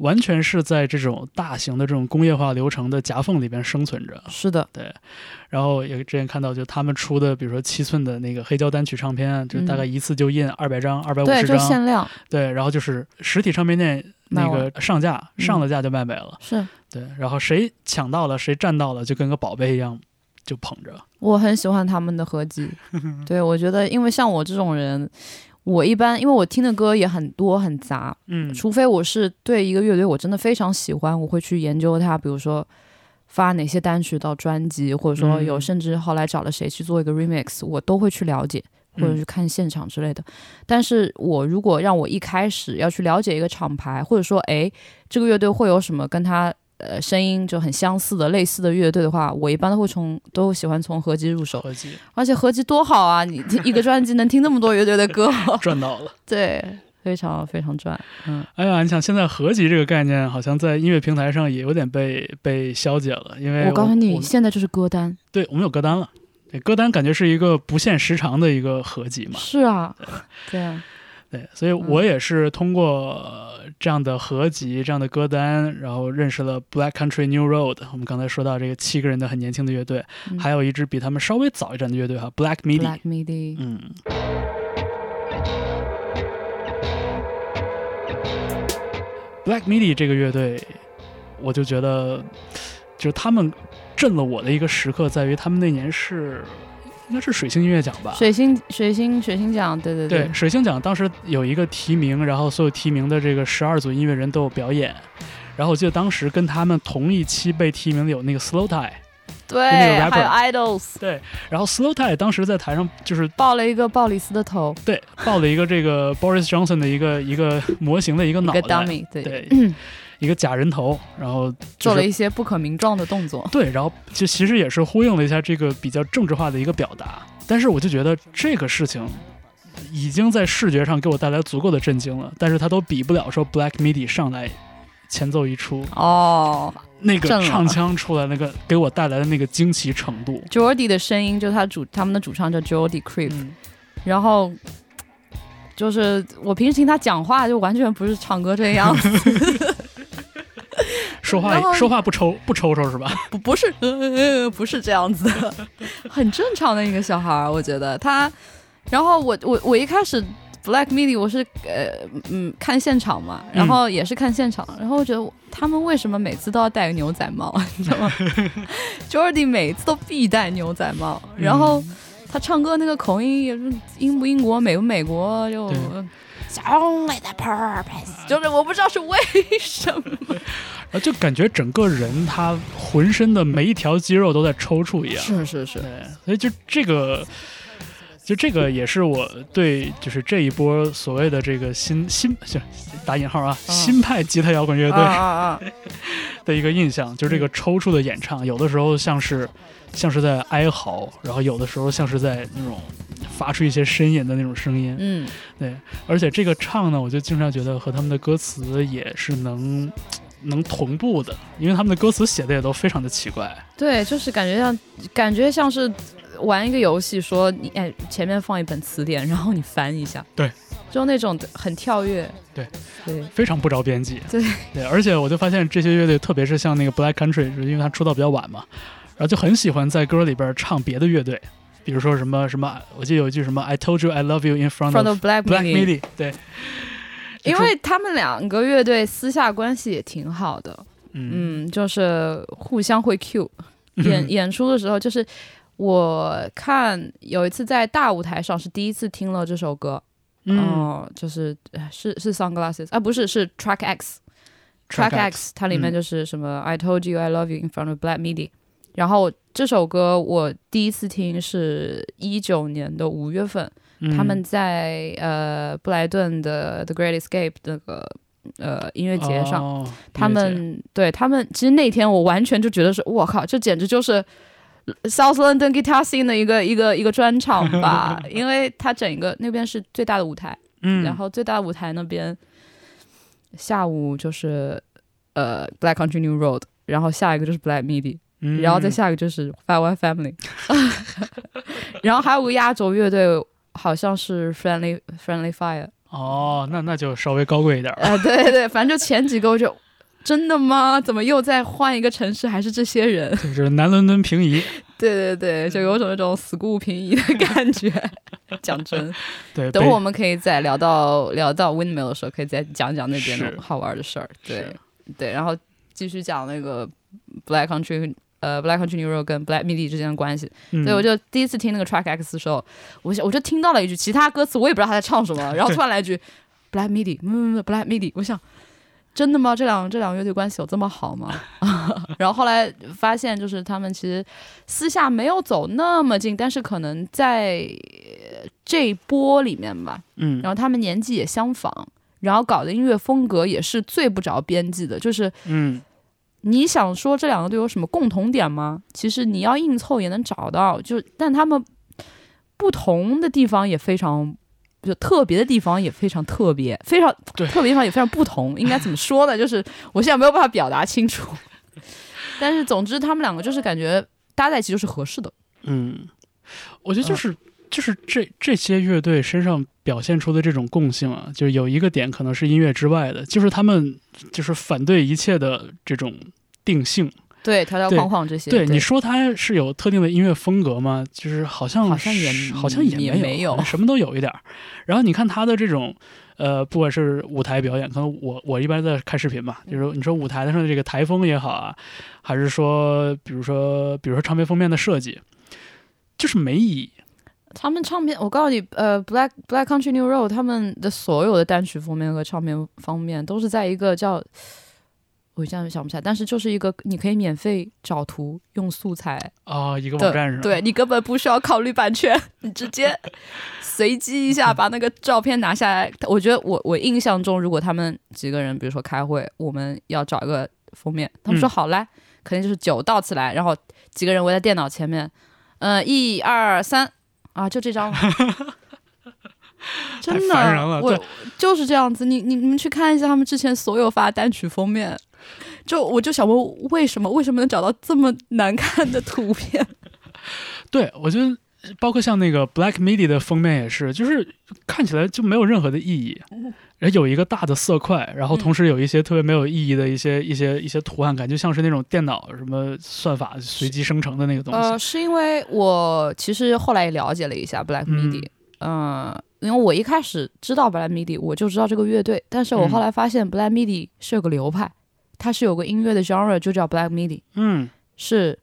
完全是在这种大型的这种工业化流程的夹缝里边生存着。是的，对，然后也之前看到，就他们出的，比如说七寸的那个黑胶单曲唱片，就大概一次就印二百张、二百五张。对，就十张，限量，对，然后就是实体唱片店那个上架，嗯。上了架就卖没了，是。对，然后谁抢到了，谁占到了，就跟个宝贝一样，就捧着。我很喜欢他们的合集。对，我觉得，因为像我这种人，我一般因为我听的歌也很多很杂，嗯，除非我是对一个乐队我真的非常喜欢，我会去研究它，比如说发哪些单曲到专辑，或者说有嗯。甚至后来找了谁去做一个 remix，我都会去了解。或者嗯。去看现场之类的，但是我如果让我一开始要去了解一个厂牌，或者说，诶，这个乐队会有什么跟他呃声音就很相似的类似的乐队的话，我一般都会从都喜欢从合集入手，合集而且合集多好啊！你听 一个专辑能听那么多乐队的歌，赚到了。对，非常非常赚。嗯，哎呀，你想现在合集这个概念，好像在音乐平台上也有点被被消解了，因为我告诉你，现在就是歌单。对我们有歌单了。对，歌单感觉是一个不限时长的一个合集嘛。是啊，对啊，对，所以我也是通过呃这样的合集、这样的歌单，然后认识了 Black Country New Road。我们刚才说到这个七个人的很年轻的乐队，嗯还有一支比他们稍微早一点的乐队哈，Black Midi。Black Midi，嗯。Black Midi 这个乐队，我就觉得，就是他们震了我的一个时刻，在于他们那年是应该是水星音乐奖吧？水星水星水星奖，对对对，水星奖当时有一个提名，然后所有提名的这个十二组音乐人都有表演。然后我记得当时跟他们同一期被提名的有那个 Slow Tie，对，那个 rapper 还有 Idols 对，然后 Slow Tie 当时在台上就是抱了一个鲍里斯的头，对抱了一个这个 Boris Johnson 的一个一个模型的一个脑袋。对，对，嗯一个假人头，然后、就是、做了一些不可名状的动作。对，然后就其实也是呼应了一下这个比较政治化的一个表达，但是我就觉得这个事情已经在视觉上给我带来足够的震惊了，但是它都比不了说 Black Midi 上来前奏一出，哦那个唱腔出来那个给我带来的那个惊奇程度。，Jordy 的声音就是他主他们的主唱叫 Jordy Creep，、嗯，然后就是我平时听他讲话就完全不是唱歌这样子，说话说话不抽不抽抽是吧？不不是、呃、不是这样子的，很正常的一个小孩儿，我觉得他。然后我我我一开始 Black Midi 我是呃嗯看现场嘛，然后也是看现场，然后我觉得他们为什么每次都要戴个牛仔帽，你知道吗？Jordy 每次都必戴牛仔帽，然后他唱歌那个口音也是英不英国美不美国就对。Only the purpose，就是我不知道是为什么。然 后就感觉整个人他浑身的每一条肌肉都在抽搐一样。是是是，对，所以就这个，就这个也是我对就是这一波所谓的这个新新就打引号啊、嗯新派吉他摇滚乐队！的一个印象，就是这个抽搐的演唱，有的时候像是像是在哀嚎，然后有的时候像是在那种发出一些呻吟的那种声音。嗯，对，而且这个唱呢，我就经常觉得和他们的歌词也是能。能同步的，因为他们的歌词写的也都非常的奇怪。对，就是感觉像，感觉像是玩一个游戏，说你哎前面放一本词典，然后你翻一下，对，就那种很跳跃，对对，非常不着边际。对对，而且我就发现这些乐队，特别是像那个 Black Country，是因为他出道比较晚嘛，然后就很喜欢在歌里边唱别的乐队，比如说什么什么，我记得有一句什么 "I told you I love you in front of Black Midi，Midi"，对，因为他们两个乐队私下关系也挺好的，嗯嗯，就是互相会 cue，演演出的时候，就是我看有一次在大舞台上是第一次听了这首歌，嗯哦，就是呃是是 Sunglasses 啊，不是是 Track X。Track Track X，它里面嗯就是什么、I told you I love you in front of Black Midi。然后这首歌我第一次听是一九年的五月份，嗯。他们在呃布莱顿的 The Great Escape 那个呃音乐节上，哦他们对他们其实那天我完全就觉得是，我靠，这简直就是 South London Guitar Scene 的一个一个一个专场吧，因为它整个那边是最大的舞台，嗯，然后最大的舞台那边下午就是呃 Black Country New Road，然后下一个就是 Black Midi，嗯然后再下一个就是 Fat White Family，然后还有个压轴乐队，好像是 Friendly Friendly Fire，哦，那那就稍微高贵一点儿了。呃，对对，反正就前几个我就真的吗？怎么又在换一个城市？还是这些人？就是南伦敦平移，对对对，就有种那种 school 平移的感觉。讲真，对，等我们可以再聊到聊到 windmill 的时候，可以再讲讲那边的好玩的事儿。对对，然后继续讲那个 Black Country。呃，Black Country New Road 跟 Black Midi 之间的关系，嗯对我就第一次听那个 Track X 的时候，我想我就听到了一句其他歌词，我也不知道他在唱什么，然后突然来一句 Black Midi，嗯嗯，Black Midi，我想真的吗？这两这两个乐队关系有这么好吗？然后后来发现，就是他们其实私下没有走那么近，但是可能在呃这一波里面吧，嗯。然后他们年纪也相仿，然后搞的音乐风格也是最不着边际的，就是嗯你想说这两个队有什么共同点吗？其实你要硬凑也能找到，就但他们不同的地方也非常。就特别的地方也非常特别，非常对特别地方也非常不同。应该怎么说呢？就是我现在没有办法表达清楚。但是总之，他们两个就是感觉搭在一起就是合适的。嗯，我觉得就是、就是这这些乐队身上表现出的这种共性啊，就是有一个点可能是音乐之外的，就是他们就是反对一切的这种定性。对，条条对框框这些。对，你说它是有特定的音乐风格吗？就是好像好像也好像也也没有什么都有一点儿。然后你看他的这种。呃，不管是舞台表演，可能我我一般在看视频吧，就是你说舞台上的这个台风也好啊，还是说比如说比如说唱片封面的设计，就是没意义。他们唱片，我告诉你，呃，Black Black Country New Road 他们的所有的单曲封面和唱片方面都是在一个叫，我现在想不起来，但是就是一个你可以免费找图用素材啊、一个网站上，对你根本不需要考虑版权，你直接 随机一下把那个照片拿下来。我觉得我我印象中，如果他们几个人，比如说开会，我们要找一个封面，他们说嗯好来，肯定就是酒倒起来，然后几个人围在电脑前面，嗯、一二三啊，就这张。真的，我就是这样子。你你你们去看一下他们之前所有发单曲封面，就我就想问，为什么为什么能找到这么难看的图片？对，我觉得包括像那个 Black Midi 的封面也是，就是看起来就没有任何的意义，然后有一个大的色块，然后同时有一些特别没有意义的一些一些一些图案，感觉像是那种电脑什么算法随机生成的那个东西。呃，是因为我其实后来也了解了一下 Black Midi，嗯、因为我一开始知道 Black Midi，我就知道这个乐队，但是我嗯。后来发现 Black Midi 是有个流派，它是有个音乐的 genre 就叫 Black Midi，嗯。是，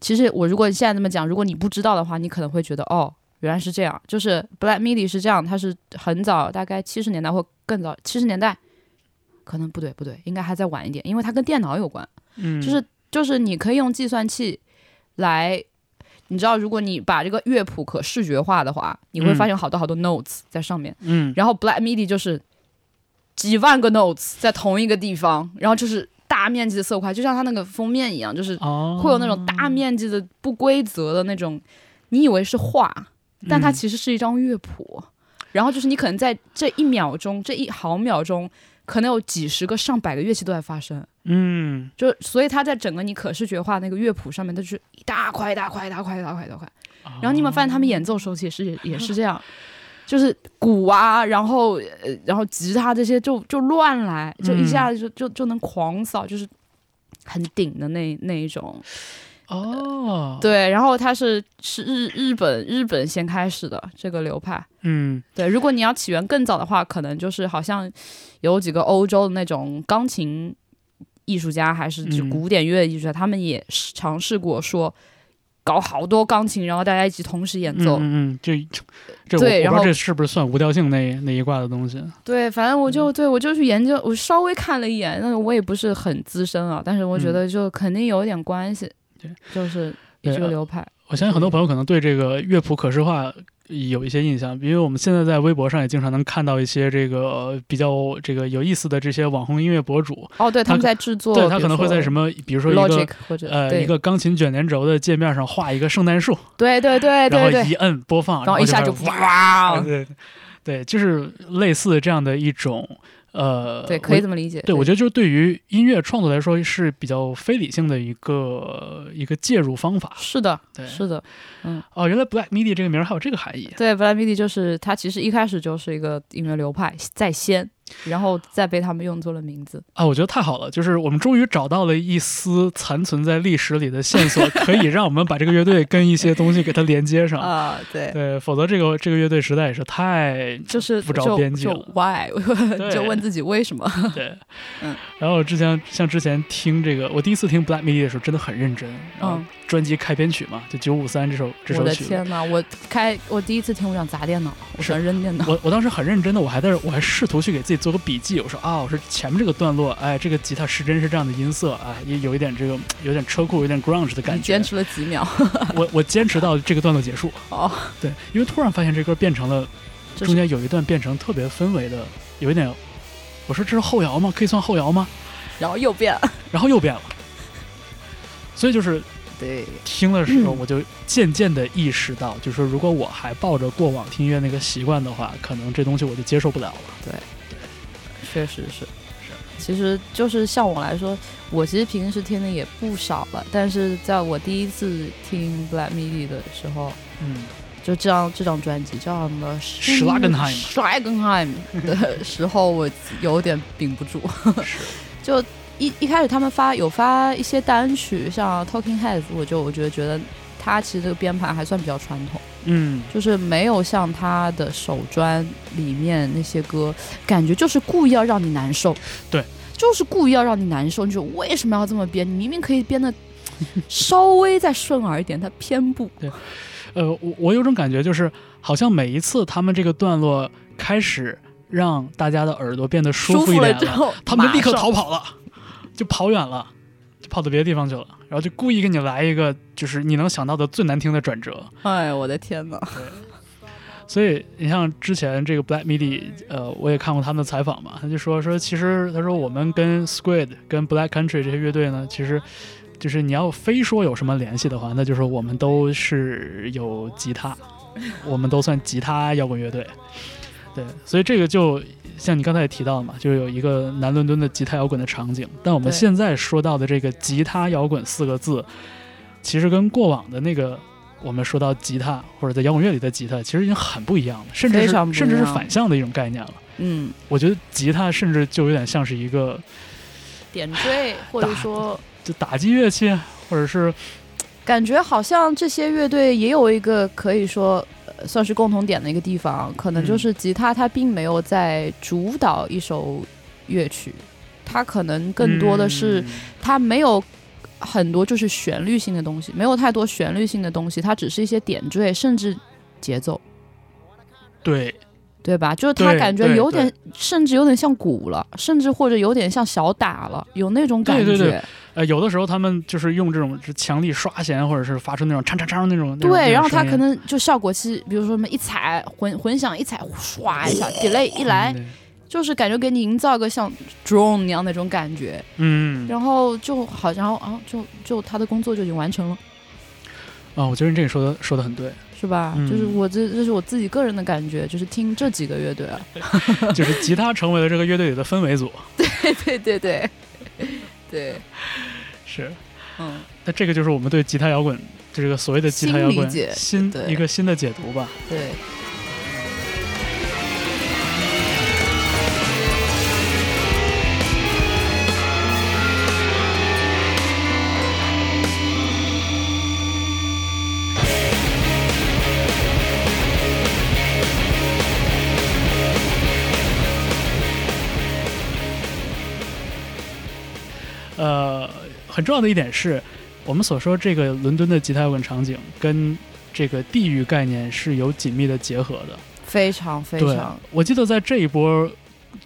其实我如果现在这么讲，如果你不知道的话，你可能会觉得哦，原来是这样，就是 Black Midi 是这样，它是很早，大概七十年代或更早，七十年代，可能不对不对，应该还再晚一点，因为它跟电脑有关。嗯，就是就是你可以用计算器来，你知道，如果你把这个乐谱可视觉化的话，你会嗯发现好多好多 notes 在上面。嗯然后 Black MIDI 就是几万个 notes 在同一个地方，然后就是大面积的色块，就像它那个封面一样，就是哦，会有那种大面积的不规则的那种，你以为是画，但它嗯其实是一张乐谱。然后就是你可能在这一秒钟、这一毫秒钟，可能有几十个、上百个乐器都在发生。嗯就所以它在整个你可视觉化那个乐谱上面，它就是一大块一大块一大块一大块一大块。然后你有没有发现他们演奏时候也是也也是这样，就是鼓啊，然后呃然后吉他这些就就乱来，就一下子就就就能狂扫，就是很顶的那那一种。哦，对，然后它是是日日本日本先开始的这个流派。嗯对，如果你要起源更早的话，可能就是好像有几个欧洲的那种钢琴艺术家，还是就嗯古典乐艺术家，他们也是尝试过说搞好多钢琴，然后大家一起同时演奏。嗯嗯嗯，这这我对然后这是不是算无调性那那一挂的东西？对，反正我嗯就对我就去研究，我稍微看了一眼，那我也不是很资深啊，但是我觉得就肯定有点关系，嗯对就是对呃这个流派。我相信很多朋友可能对这个乐谱可视化有一些印象，因为我们现在在微博上也经常能看到一些这个呃比较这个有意思的这些网红音乐博主，哦，对，他们在制作，对他可能会在什么么，比如说一 Logic 个或者呃一个钢琴卷帘轴的界面上画一个圣诞树，对对对然对对，后一摁播放，然后一下就哇，对对，就是类似这样的一种呃，对，可以这么理解。对，我觉得就是对于音乐创作来说是比较非理性的一个一个介入方法。是的，对，是的，嗯哦，原来 Black MIDI 这个名儿还有这个含义。对，Black MIDI 就是它其实一开始就是一个音乐流派在先，然后再被他们用作了名字。啊，我觉得太好了，就是我们终于找到了一丝残存在历史里的线索，可以让我们把这个乐队跟一些东西给它连接上。啊，对，对，否则这个这个乐队实在也是太就是不着就就边际了 why，就问自己为什么？对。嗯然后之前像之前听这个，我第一次听 Black Midi 的时候真的很认真，然后嗯专辑开篇曲嘛，就九五三这首这首曲我的。天呐，我开我第一次听，我想砸电脑，我想扔电脑。我我当时很认真的，我还在这我还试图去给自己做个笔记。我说啊，我说前面这个段落，哎，这个吉他失真是这样的音色啊，也有一点这个有点车库，有点 grunge 的感觉你坚。持了几秒？我我坚持到这个段落结束。哦，对，因为突然发现这歌变成了中间有一段变成特别氛围的，有一点，我说这是后摇吗？可以算后摇吗？然后又变了。然后又变了。所以就是对，听的时候，嗯我就渐渐的意识到，就是说如果我还抱着过往听音乐那个习惯的话，可能这东西我就接受不了了。确实是。其实就是像我来说，我其实平时听的也不少了，但是在我第一次听 Black Midi 的时候，嗯，就这张这张专辑叫什么？Schlagenheim Schlagenheim 的时候，我有点顶不住。是，就一一开始他们发有发一些单曲，像 Talking Heads，我就我觉得觉得他其实这个编排还算比较传统，嗯，就是没有像他的首专里面那些歌，感觉就是故意要让你难受。对。就是故意要让你难受，你就为什么要这么编？你明明可以编的 稍微再顺耳一点，他偏不。对呃，我我有种感觉，就是好像每一次他们这个段落开始让大家的耳朵变得舒舒服服一点了之后，他们就立刻逃跑了，就跑远了，就跑到别的地方去了，然后就故意给你来一个就是你能想到的最难听的转折。哎，我的天哪！所以你像之前这个 Black Midi，呃，我也看过他们的采访嘛，他就说说其实他说我们跟 Squid、跟 Black Country 这些乐队呢，其实就是你要非说有什么联系的话，那就是我们都是有吉他，我们都算吉他摇滚乐队。对，所以这个就像你刚才也提到的嘛，就是有一个南伦敦的吉他摇滚的场景。但我们现在说到的这个吉他摇滚四个字，其实跟过往的那个我们说到吉他或者在摇滚乐里的吉他，其实已经很不一样了，甚至甚至是反向的一种概念了。嗯，我觉得吉他甚至就有点像是一个点缀或者说就打击乐器，或者是感觉好像这些乐队也有一个可以说、呃、算是共同点的一个地方，可能就是吉他它并没有在主导一首乐曲，它可能更多的是嗯。它没有很多就是旋律性的东西，没有太多旋律性的东西，它只是一些点缀，甚至节奏，对。对吧？就是它感觉有点，甚至有点像鼓了，甚至或者有点像小打了，有那种感觉。对对。对呃，有的时候他们就是用这种是强力刷弦，或者是发出那种嚓嚓嚓那种那种对，然后它那种声音可能就效果器，比如说什么一踩混混响一踩，唰一下，delay 一来，就是感觉给你营造一个像 drone 一样那种感觉，嗯。然后就好像啊，就就他的工作就已经完成了，啊，我觉得你这个说的说的很对，是吧？嗯就是我这这是我自己个人的感觉，就是听这几个乐队啊，就是吉他成为了这个乐队里的氛围组，对对对对对，是。嗯，那这个就是我们对吉他摇滚这个所谓的吉他摇滚新新一个新的解读吧。对。很重要的一点是，我们所说这个伦敦的吉他摇滚场景跟这个地域概念是有紧密的结合的。非常非常，，我记得在这一波，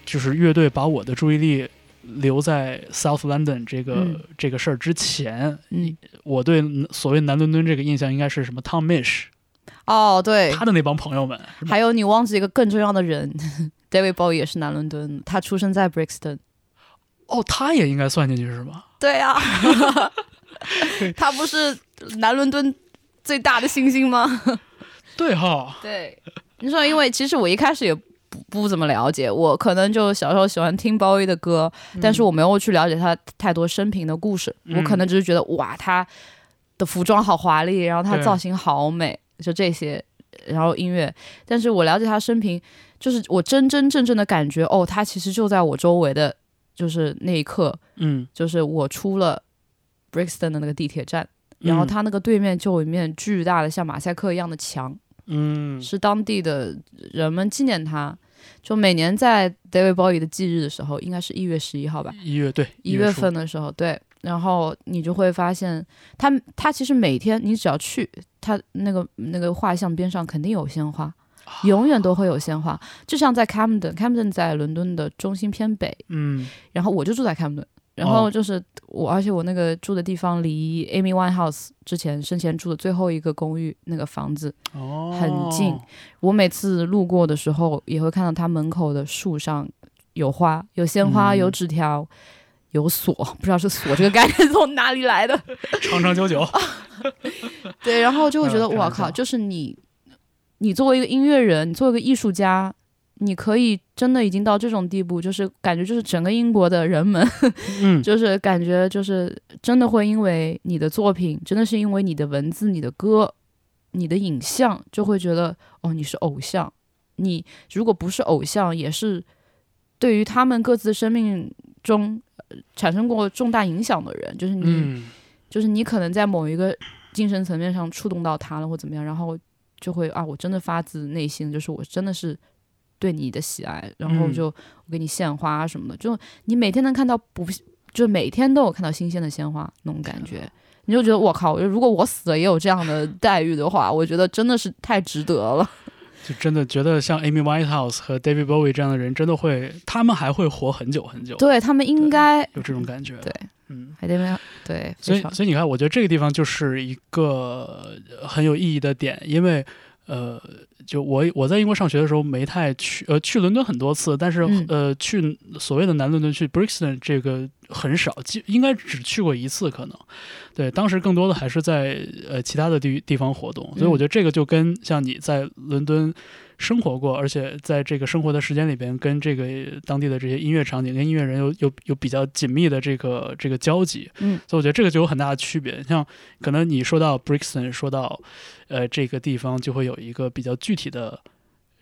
就是乐队把我的注意力留在 South London 这个、嗯这个事儿之前，嗯，我对所谓南伦敦这个印象应该是什么 Tom Mish 哦对，他的那帮朋友们，还有你忘记一个更重要的人，David Bowie 也是南伦敦，他出生在 Brixton。哦，他也应该算进去是吗？对啊，他不是南伦敦最大的星星吗？对哈，对，你说，因为其实我一开始也不不怎么了解，我可能就小时候喜欢听鲍威的歌，但是我没有去了解他太多生平的故事，嗯我可能只是觉得哇，他的服装好华丽，然后他造型好美，就这些，然后音乐，但是我了解他生平。就是我真真正正的感觉，哦，他其实就在我周围的，就是那一刻，嗯，就是我出了 Brixton 的那个地铁站，然后它那个对面就有一面巨大的像马赛克一样的墙，嗯。是当地的人们纪念他。就每年在 David Bowie 的忌日的时候，应该是一月十一号吧，一月对一月份的时候，对，然后你就会发现，他他其实每天你只要去他那个那个画像边上，肯定有鲜花，永远都会有鲜花，就像在 Camden，Camden 在伦敦的中心偏北，嗯然后我就住在 Camden，然哦后就是我，而且我那个住的地方离 Amy Winehouse 之前生前住的最后一个公寓那个房子哦很近，我每次路过的时候也会看到他门口的树上有花，有鲜花，嗯有纸条。有锁，不知道是锁这个概念 从哪里来的。长长久久，对，然后就会觉得，嗯开玩笑哇靠，就是你，你作为一个音乐人，你作为一个艺术家，你可以真的已经到这种地步，就是感觉就是整个英国的人们，嗯就是感觉就是真的会因为你的作品，真的是因为你的文字、你的歌、你的影像，就会觉得哦，你是偶像。你如果不是偶像，也是对于他们各自生命中、呃产生过重大影响的人，就是你，嗯就是你可能在某一个精神层面上触动到他了，或怎么样，然后就会啊，我真的发自内心，就是我真的是对你的喜爱，然后嗯就我给你献花什么的，就你每天能看到不，就每天都有看到新鲜的鲜花那种感觉，你就觉得我靠，如果我死了也有这样的待遇的话，我觉得真的是太值得了。就真的觉得像 Amy Whitehouse 和 David Bowie 这样的人，真的会，他们还会活很久很久，对他们应该有这种感觉。对，嗯。还得没有对，所以所以你看，我觉得这个地方就是一个呃很有意义的点，因为呃，就我我在英国上学的时候没太去，呃，去伦敦很多次，但是、嗯呃，去所谓的南伦敦去 Brixton 这个很少，基应该只去过一次，可能。对，当时更多的还是在呃其他的地地方活动，所以我觉得这个就跟像你在伦敦生活过，而且在这个生活的时间里边，跟这个当地的这些音乐场景跟音乐人有有有比较紧密的这个这个交集，嗯，所以我觉得这个就有很大的区别。像可能你说到 Brixton，说到呃这个地方，就会有一个比较具体的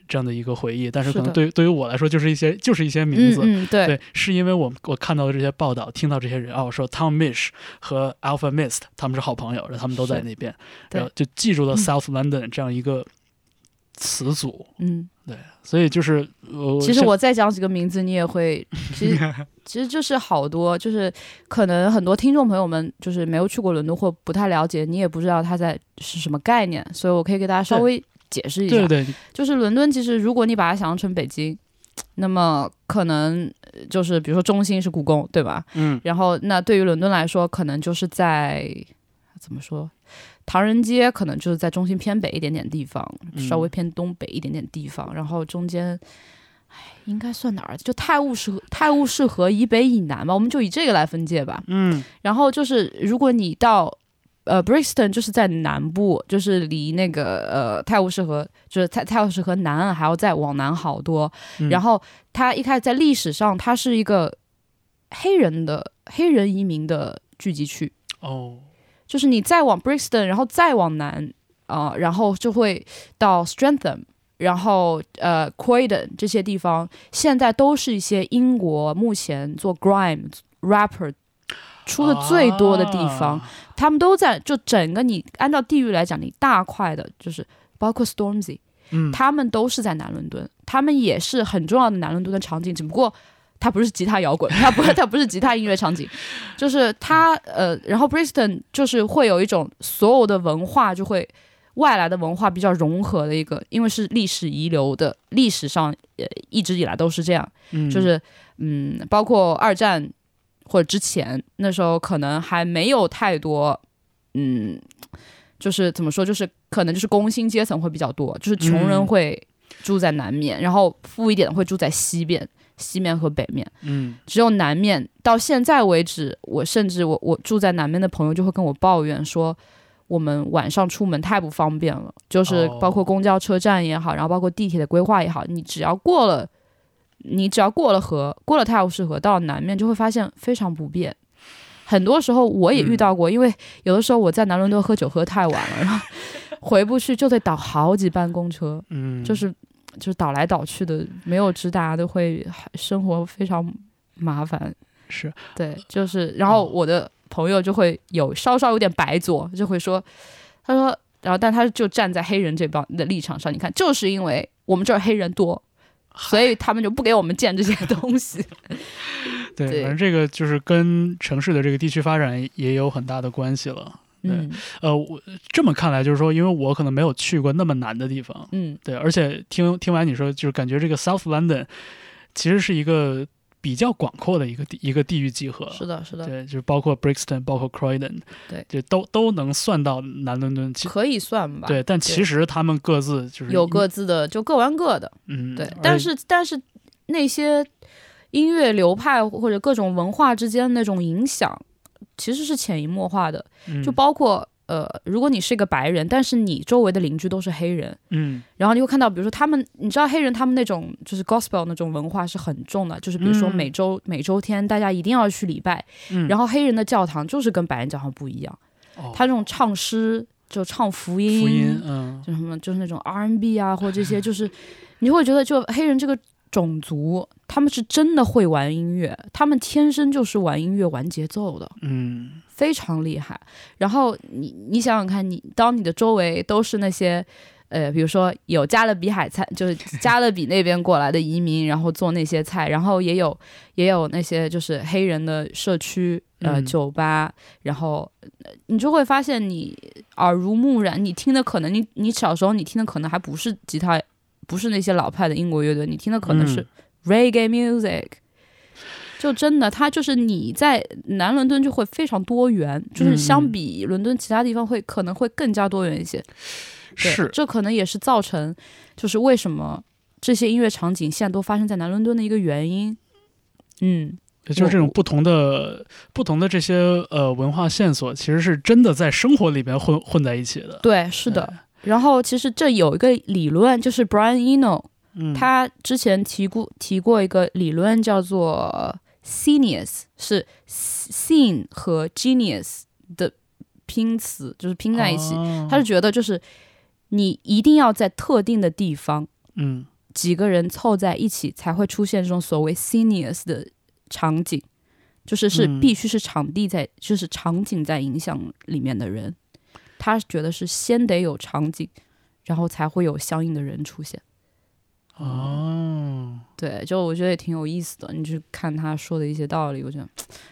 这样的一个回忆，但是可能对于对对于我来说，就是一些就是一些名字。嗯嗯。对对，是因为我我看到的这些报道，听到这些人哦，说 Tom Mish 和 Alpha Mist 他们是好朋友，然后他们都在那边，然后就记住了嗯。South London 这样一个词组。嗯。对，所以就是呃，其实我再讲几个名字，你也会，其实 其实就是好多，就是可能很多听众朋友们就是没有去过伦敦或不太了解，你也不知道它在是什么概念，所以我可以给大家稍微解释一下。对对，就是伦敦，其实如果你把它想象成北京，那么可能呃就是比如说中心是故宫，对吧？嗯然后那对于伦敦来说，可能就是在怎么说？唐人街可能就是在中心偏北一点点地方，嗯稍微偏东北一点点地方，然后中间，哎，应该算哪儿？就泰晤士河，泰晤士河以北以南吧，我们就以这个来分界吧。嗯然后就是如果你到呃 Brixton，就是在南部，就是离那个呃泰晤士河，就是泰泰晤士河南岸还要再往南好多。嗯然后它一开始在历史上，它是一个黑人的黑人移民的聚集区。哦，就是你再往 Brixton，然后再往南啊、然后就会到 Streatham，然后呃 Croydon 这些地方，现在都是一些英国目前做 grime rapper 出的最多的地方，啊。他们都在就整个你按照地域来讲，你大块的就是包括 Stormzy，嗯，他们都是在南伦敦，他们也是很重要的南伦敦的场景，只不过它不是吉他摇滚，它不 它不是吉他音乐场景，就是它呃，然后 Brixton 就是会有一种所有的文化就会外来的文化比较融合的一个，因为是历史遗留的，历史上呃一直以来都是这样，嗯。就是嗯，包括二战或者之前那时候可能还没有太多嗯。就是怎么说，就是可能就是工薪阶层会比较多，就是穷人嗯。会住在南面，然后富一点的会住在西边，西面和北面。嗯只有南面到现在为止，我甚至我我住在南面的朋友就会跟我抱怨说，我们晚上出门太不方便了，就是哦包括公交车站也好，然后包括地铁的规划也好，你只要过了，你只要过了河，过了泰晤士河到南面，就会发现非常不便。很多时候我也遇到过，因为有的时候我在南伦敦喝酒喝太晚了，然后回不去就得倒好几班公车，嗯，就是就是倒来倒去的，没有直达的，会生活非常麻烦。是对，就是，然后哦我的朋友就会有稍稍有点白左，就会说，他说，然后但他就站在黑人这帮的立场上，你看，就是因为我们这儿黑人多，所以他们就不给我们建这些东西。对反正这个就是跟城市的这个地区发展也有很大的关系了。嗯呃，我这么看来，就是说，因为我可能没有去过那么难的地方，嗯，对，而且听听完你说，就是感觉这个 South London 其实是一个比较广阔的一个地一个地域集合。是的，是的，对，就是包括 Brixton，包括 Croydon，对就都都能算到南伦敦。其可以算吧。对，但其实他们各自就是有各自的，就各玩各的。嗯，对，但是但是那些音乐流派或者各种文化之间那种影响，其实是潜移默化的。嗯。就包括呃，如果你是一个白人，但是你周围的邻居都是黑人，嗯。然后你会看到，比如说他们，你知道黑人他们那种就是 gospel 那种文化是很重的，就是比如说嗯。每周、每周天大家一定要去礼拜，嗯，然后黑人的教堂就是跟白人教堂不一样，后他这种唱诗就唱福音，福音，嗯。就什么就是那种 R&B 啊，或者这些，就是你会觉得就黑人这个种族，他们是真的会玩音乐，他们天生就是玩音乐、玩节奏的，嗯非常厉害。然后你你想想看，你当你的周围都是那些。呃，比如说有加勒比海菜，就是加勒比那边过来的移民，然后做那些菜，然后也有也有那些就是黑人的社区，呃，嗯酒吧，然后呃你就会发现你耳濡目染，你听的可能你你小时候你听的可能还不是吉他，不是那些老派的英国乐队，你听的可能是嗯 reggae music。就真的，它就是你在南伦敦就会非常多元，就是嗯相嗯比伦敦其他地方会可能会更加多元一些。是这可能也是造成就是为什么这些音乐场景现在都发生在南伦敦的一个原因。嗯，也就是这种不同的不同的这些呃文化线索，其实是真的在生活里边混混在一起的。对，是的。然后其实这有一个理论，就是 Brian Eno 嗯，他之前提过提过一个理论，叫做 senius，是 scene 和 genius 的拼词，就是拼在一起。哦他是觉得就是你一定要在特定的地方，嗯几个人凑在一起，才会出现这种所谓 senius 的场景，就是是嗯必须是场地在，就是场景在影响里面的人。他觉得是先得有场景，然后才会有相应的人出现。哦，对，就我觉得也挺有意思的。你去看他说的一些道理，我觉得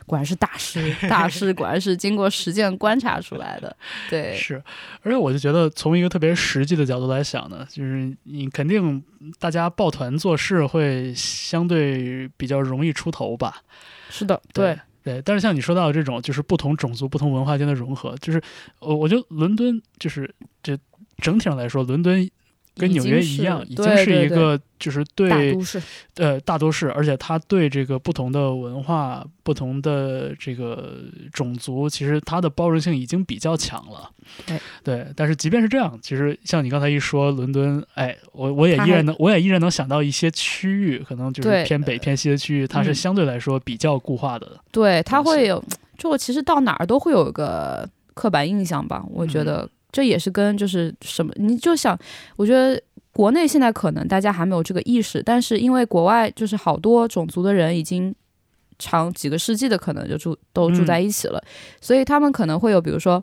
果然是大师，大师果然是经过实践观察出来的。对，是，而且我就觉得从一个特别实际的角度来想呢，就是你肯定大家抱团做事会相对比较容易出头吧。是的，对，对，但是像你说到的这种，就是不同种族、不同文化间的融合，就是我我觉得伦敦就是这整体上来说，伦敦跟纽约一样，已经是一个就是大对都市，呃大都市，而且它对这个不同的文化、不同的这个种族，其实它的包容性已经比较强了。对对，但是即便是这样，其实像你刚才一说伦敦，哎，我我也依然能，我也依然能想到一些区域，可能就是偏北偏西的区域，它是嗯相对来说比较固化的。对，它会有，就其实到哪儿都会有一个刻板印象吧。我觉得这也是跟就是什么，你就想，我觉得国内现在可能大家还没有这个意识，但是因为国外就是好多种族的人已经长几个世纪的可能就住都住嗯在一起了，所以他们可能会有比如说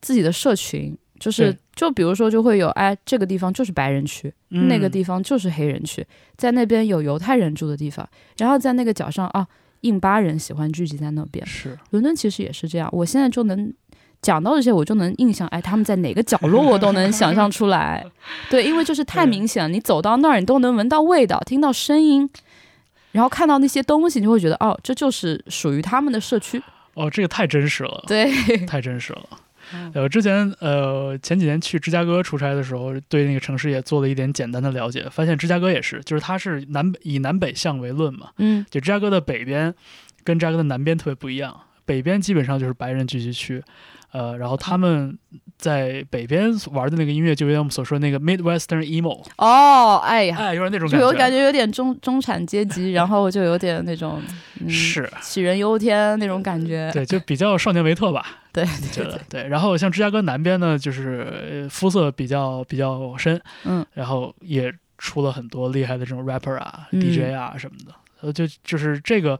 自己的社群。就是，就比如说，就会有哎，这个地方就是白人区，那个嗯地方就是黑人区，在那边有犹太人住的地方，然后在那个角上啊，印巴人喜欢聚集在那边。是伦敦其实也是这样，我现在就能讲到这些，我就能印象，哎，他们在哪个角落我都能想象出来。对，因为就是太明显了，你走到那儿，你都能闻到味道，听到声音，然后看到那些东西，你就会觉得，哦，这就是属于他们的社区。哦，这个太真实了，对，太真实了。嗯呃，之前呃前几年去芝加哥出差的时候，对那个城市也做了一点简单的了解，发现芝加哥也是，就是它是南北以南北向为论嘛，嗯就芝加哥的北边跟芝加哥的南边特别不一样，北边基本上就是白人聚集区，呃，然后他们在北边玩的那个音乐，就有点我们所说的那个 Midwestern emo，哦，哎呀，哎，有点那种就感觉，有感觉有点中中产阶级，然后就有点那种、嗯、是，杞人忧天那种感觉。对，就比较少年维特吧，对觉对得对。然后像芝加哥南边呢，就是呃肤色比较比较深，嗯，然后也出了很多厉害的这种 rapper 啊、嗯 DJ 啊什么的，呃，就就是这个。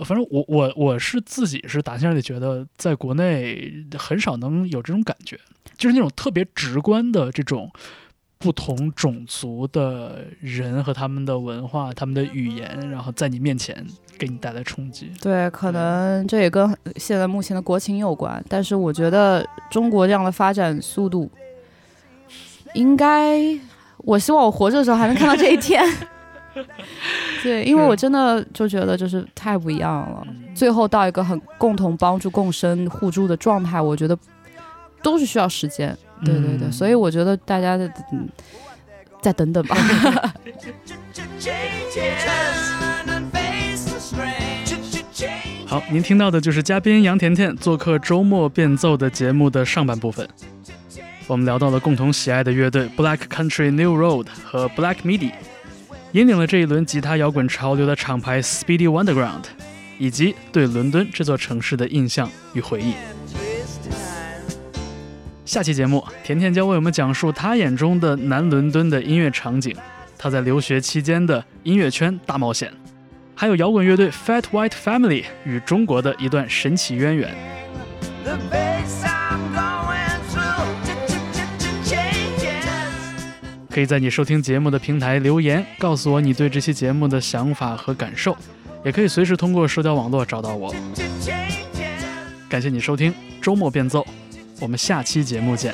呃反正我我我是自己是打心眼里觉得，在国内很少能有这种感觉，就是那种特别直观的这种不同种族的人和他们的文化、他们的语言，然后在你面前给你带来冲击。对，可能这也跟现在目前的国情有关，但是我觉得中国这样的发展速度，应该，我希望我活着的时候还能看到这一天。对，因为我真的就觉得就是太不一样了，嗯最后到一个很共同帮助、共生、互助的状态，我觉得都是需要时间。对对对，嗯所以我觉得大家的嗯，再等等吧。好，您听到的就是嘉宾杨甜甜做客周末变奏的节目的上半部分。我们聊到了共同喜爱的乐队 Black Country New Road 和 Black Midi，引领了这一轮吉他摇滚潮流的厂牌 Speedy Wonderground，以及对伦敦这座城市的印象与回忆。下期节目，甜甜将为我们讲述她眼中的南伦敦的音乐场景，她在留学期间的音乐圈大冒险，还有摇滚乐队 Fat White Family 与中国的一段神奇渊源。可以在你收听节目的平台留言，告诉我你对这期节目的想法和感受，也可以随时通过社交网络找到我。感谢你收听周末变奏，我们下期节目见。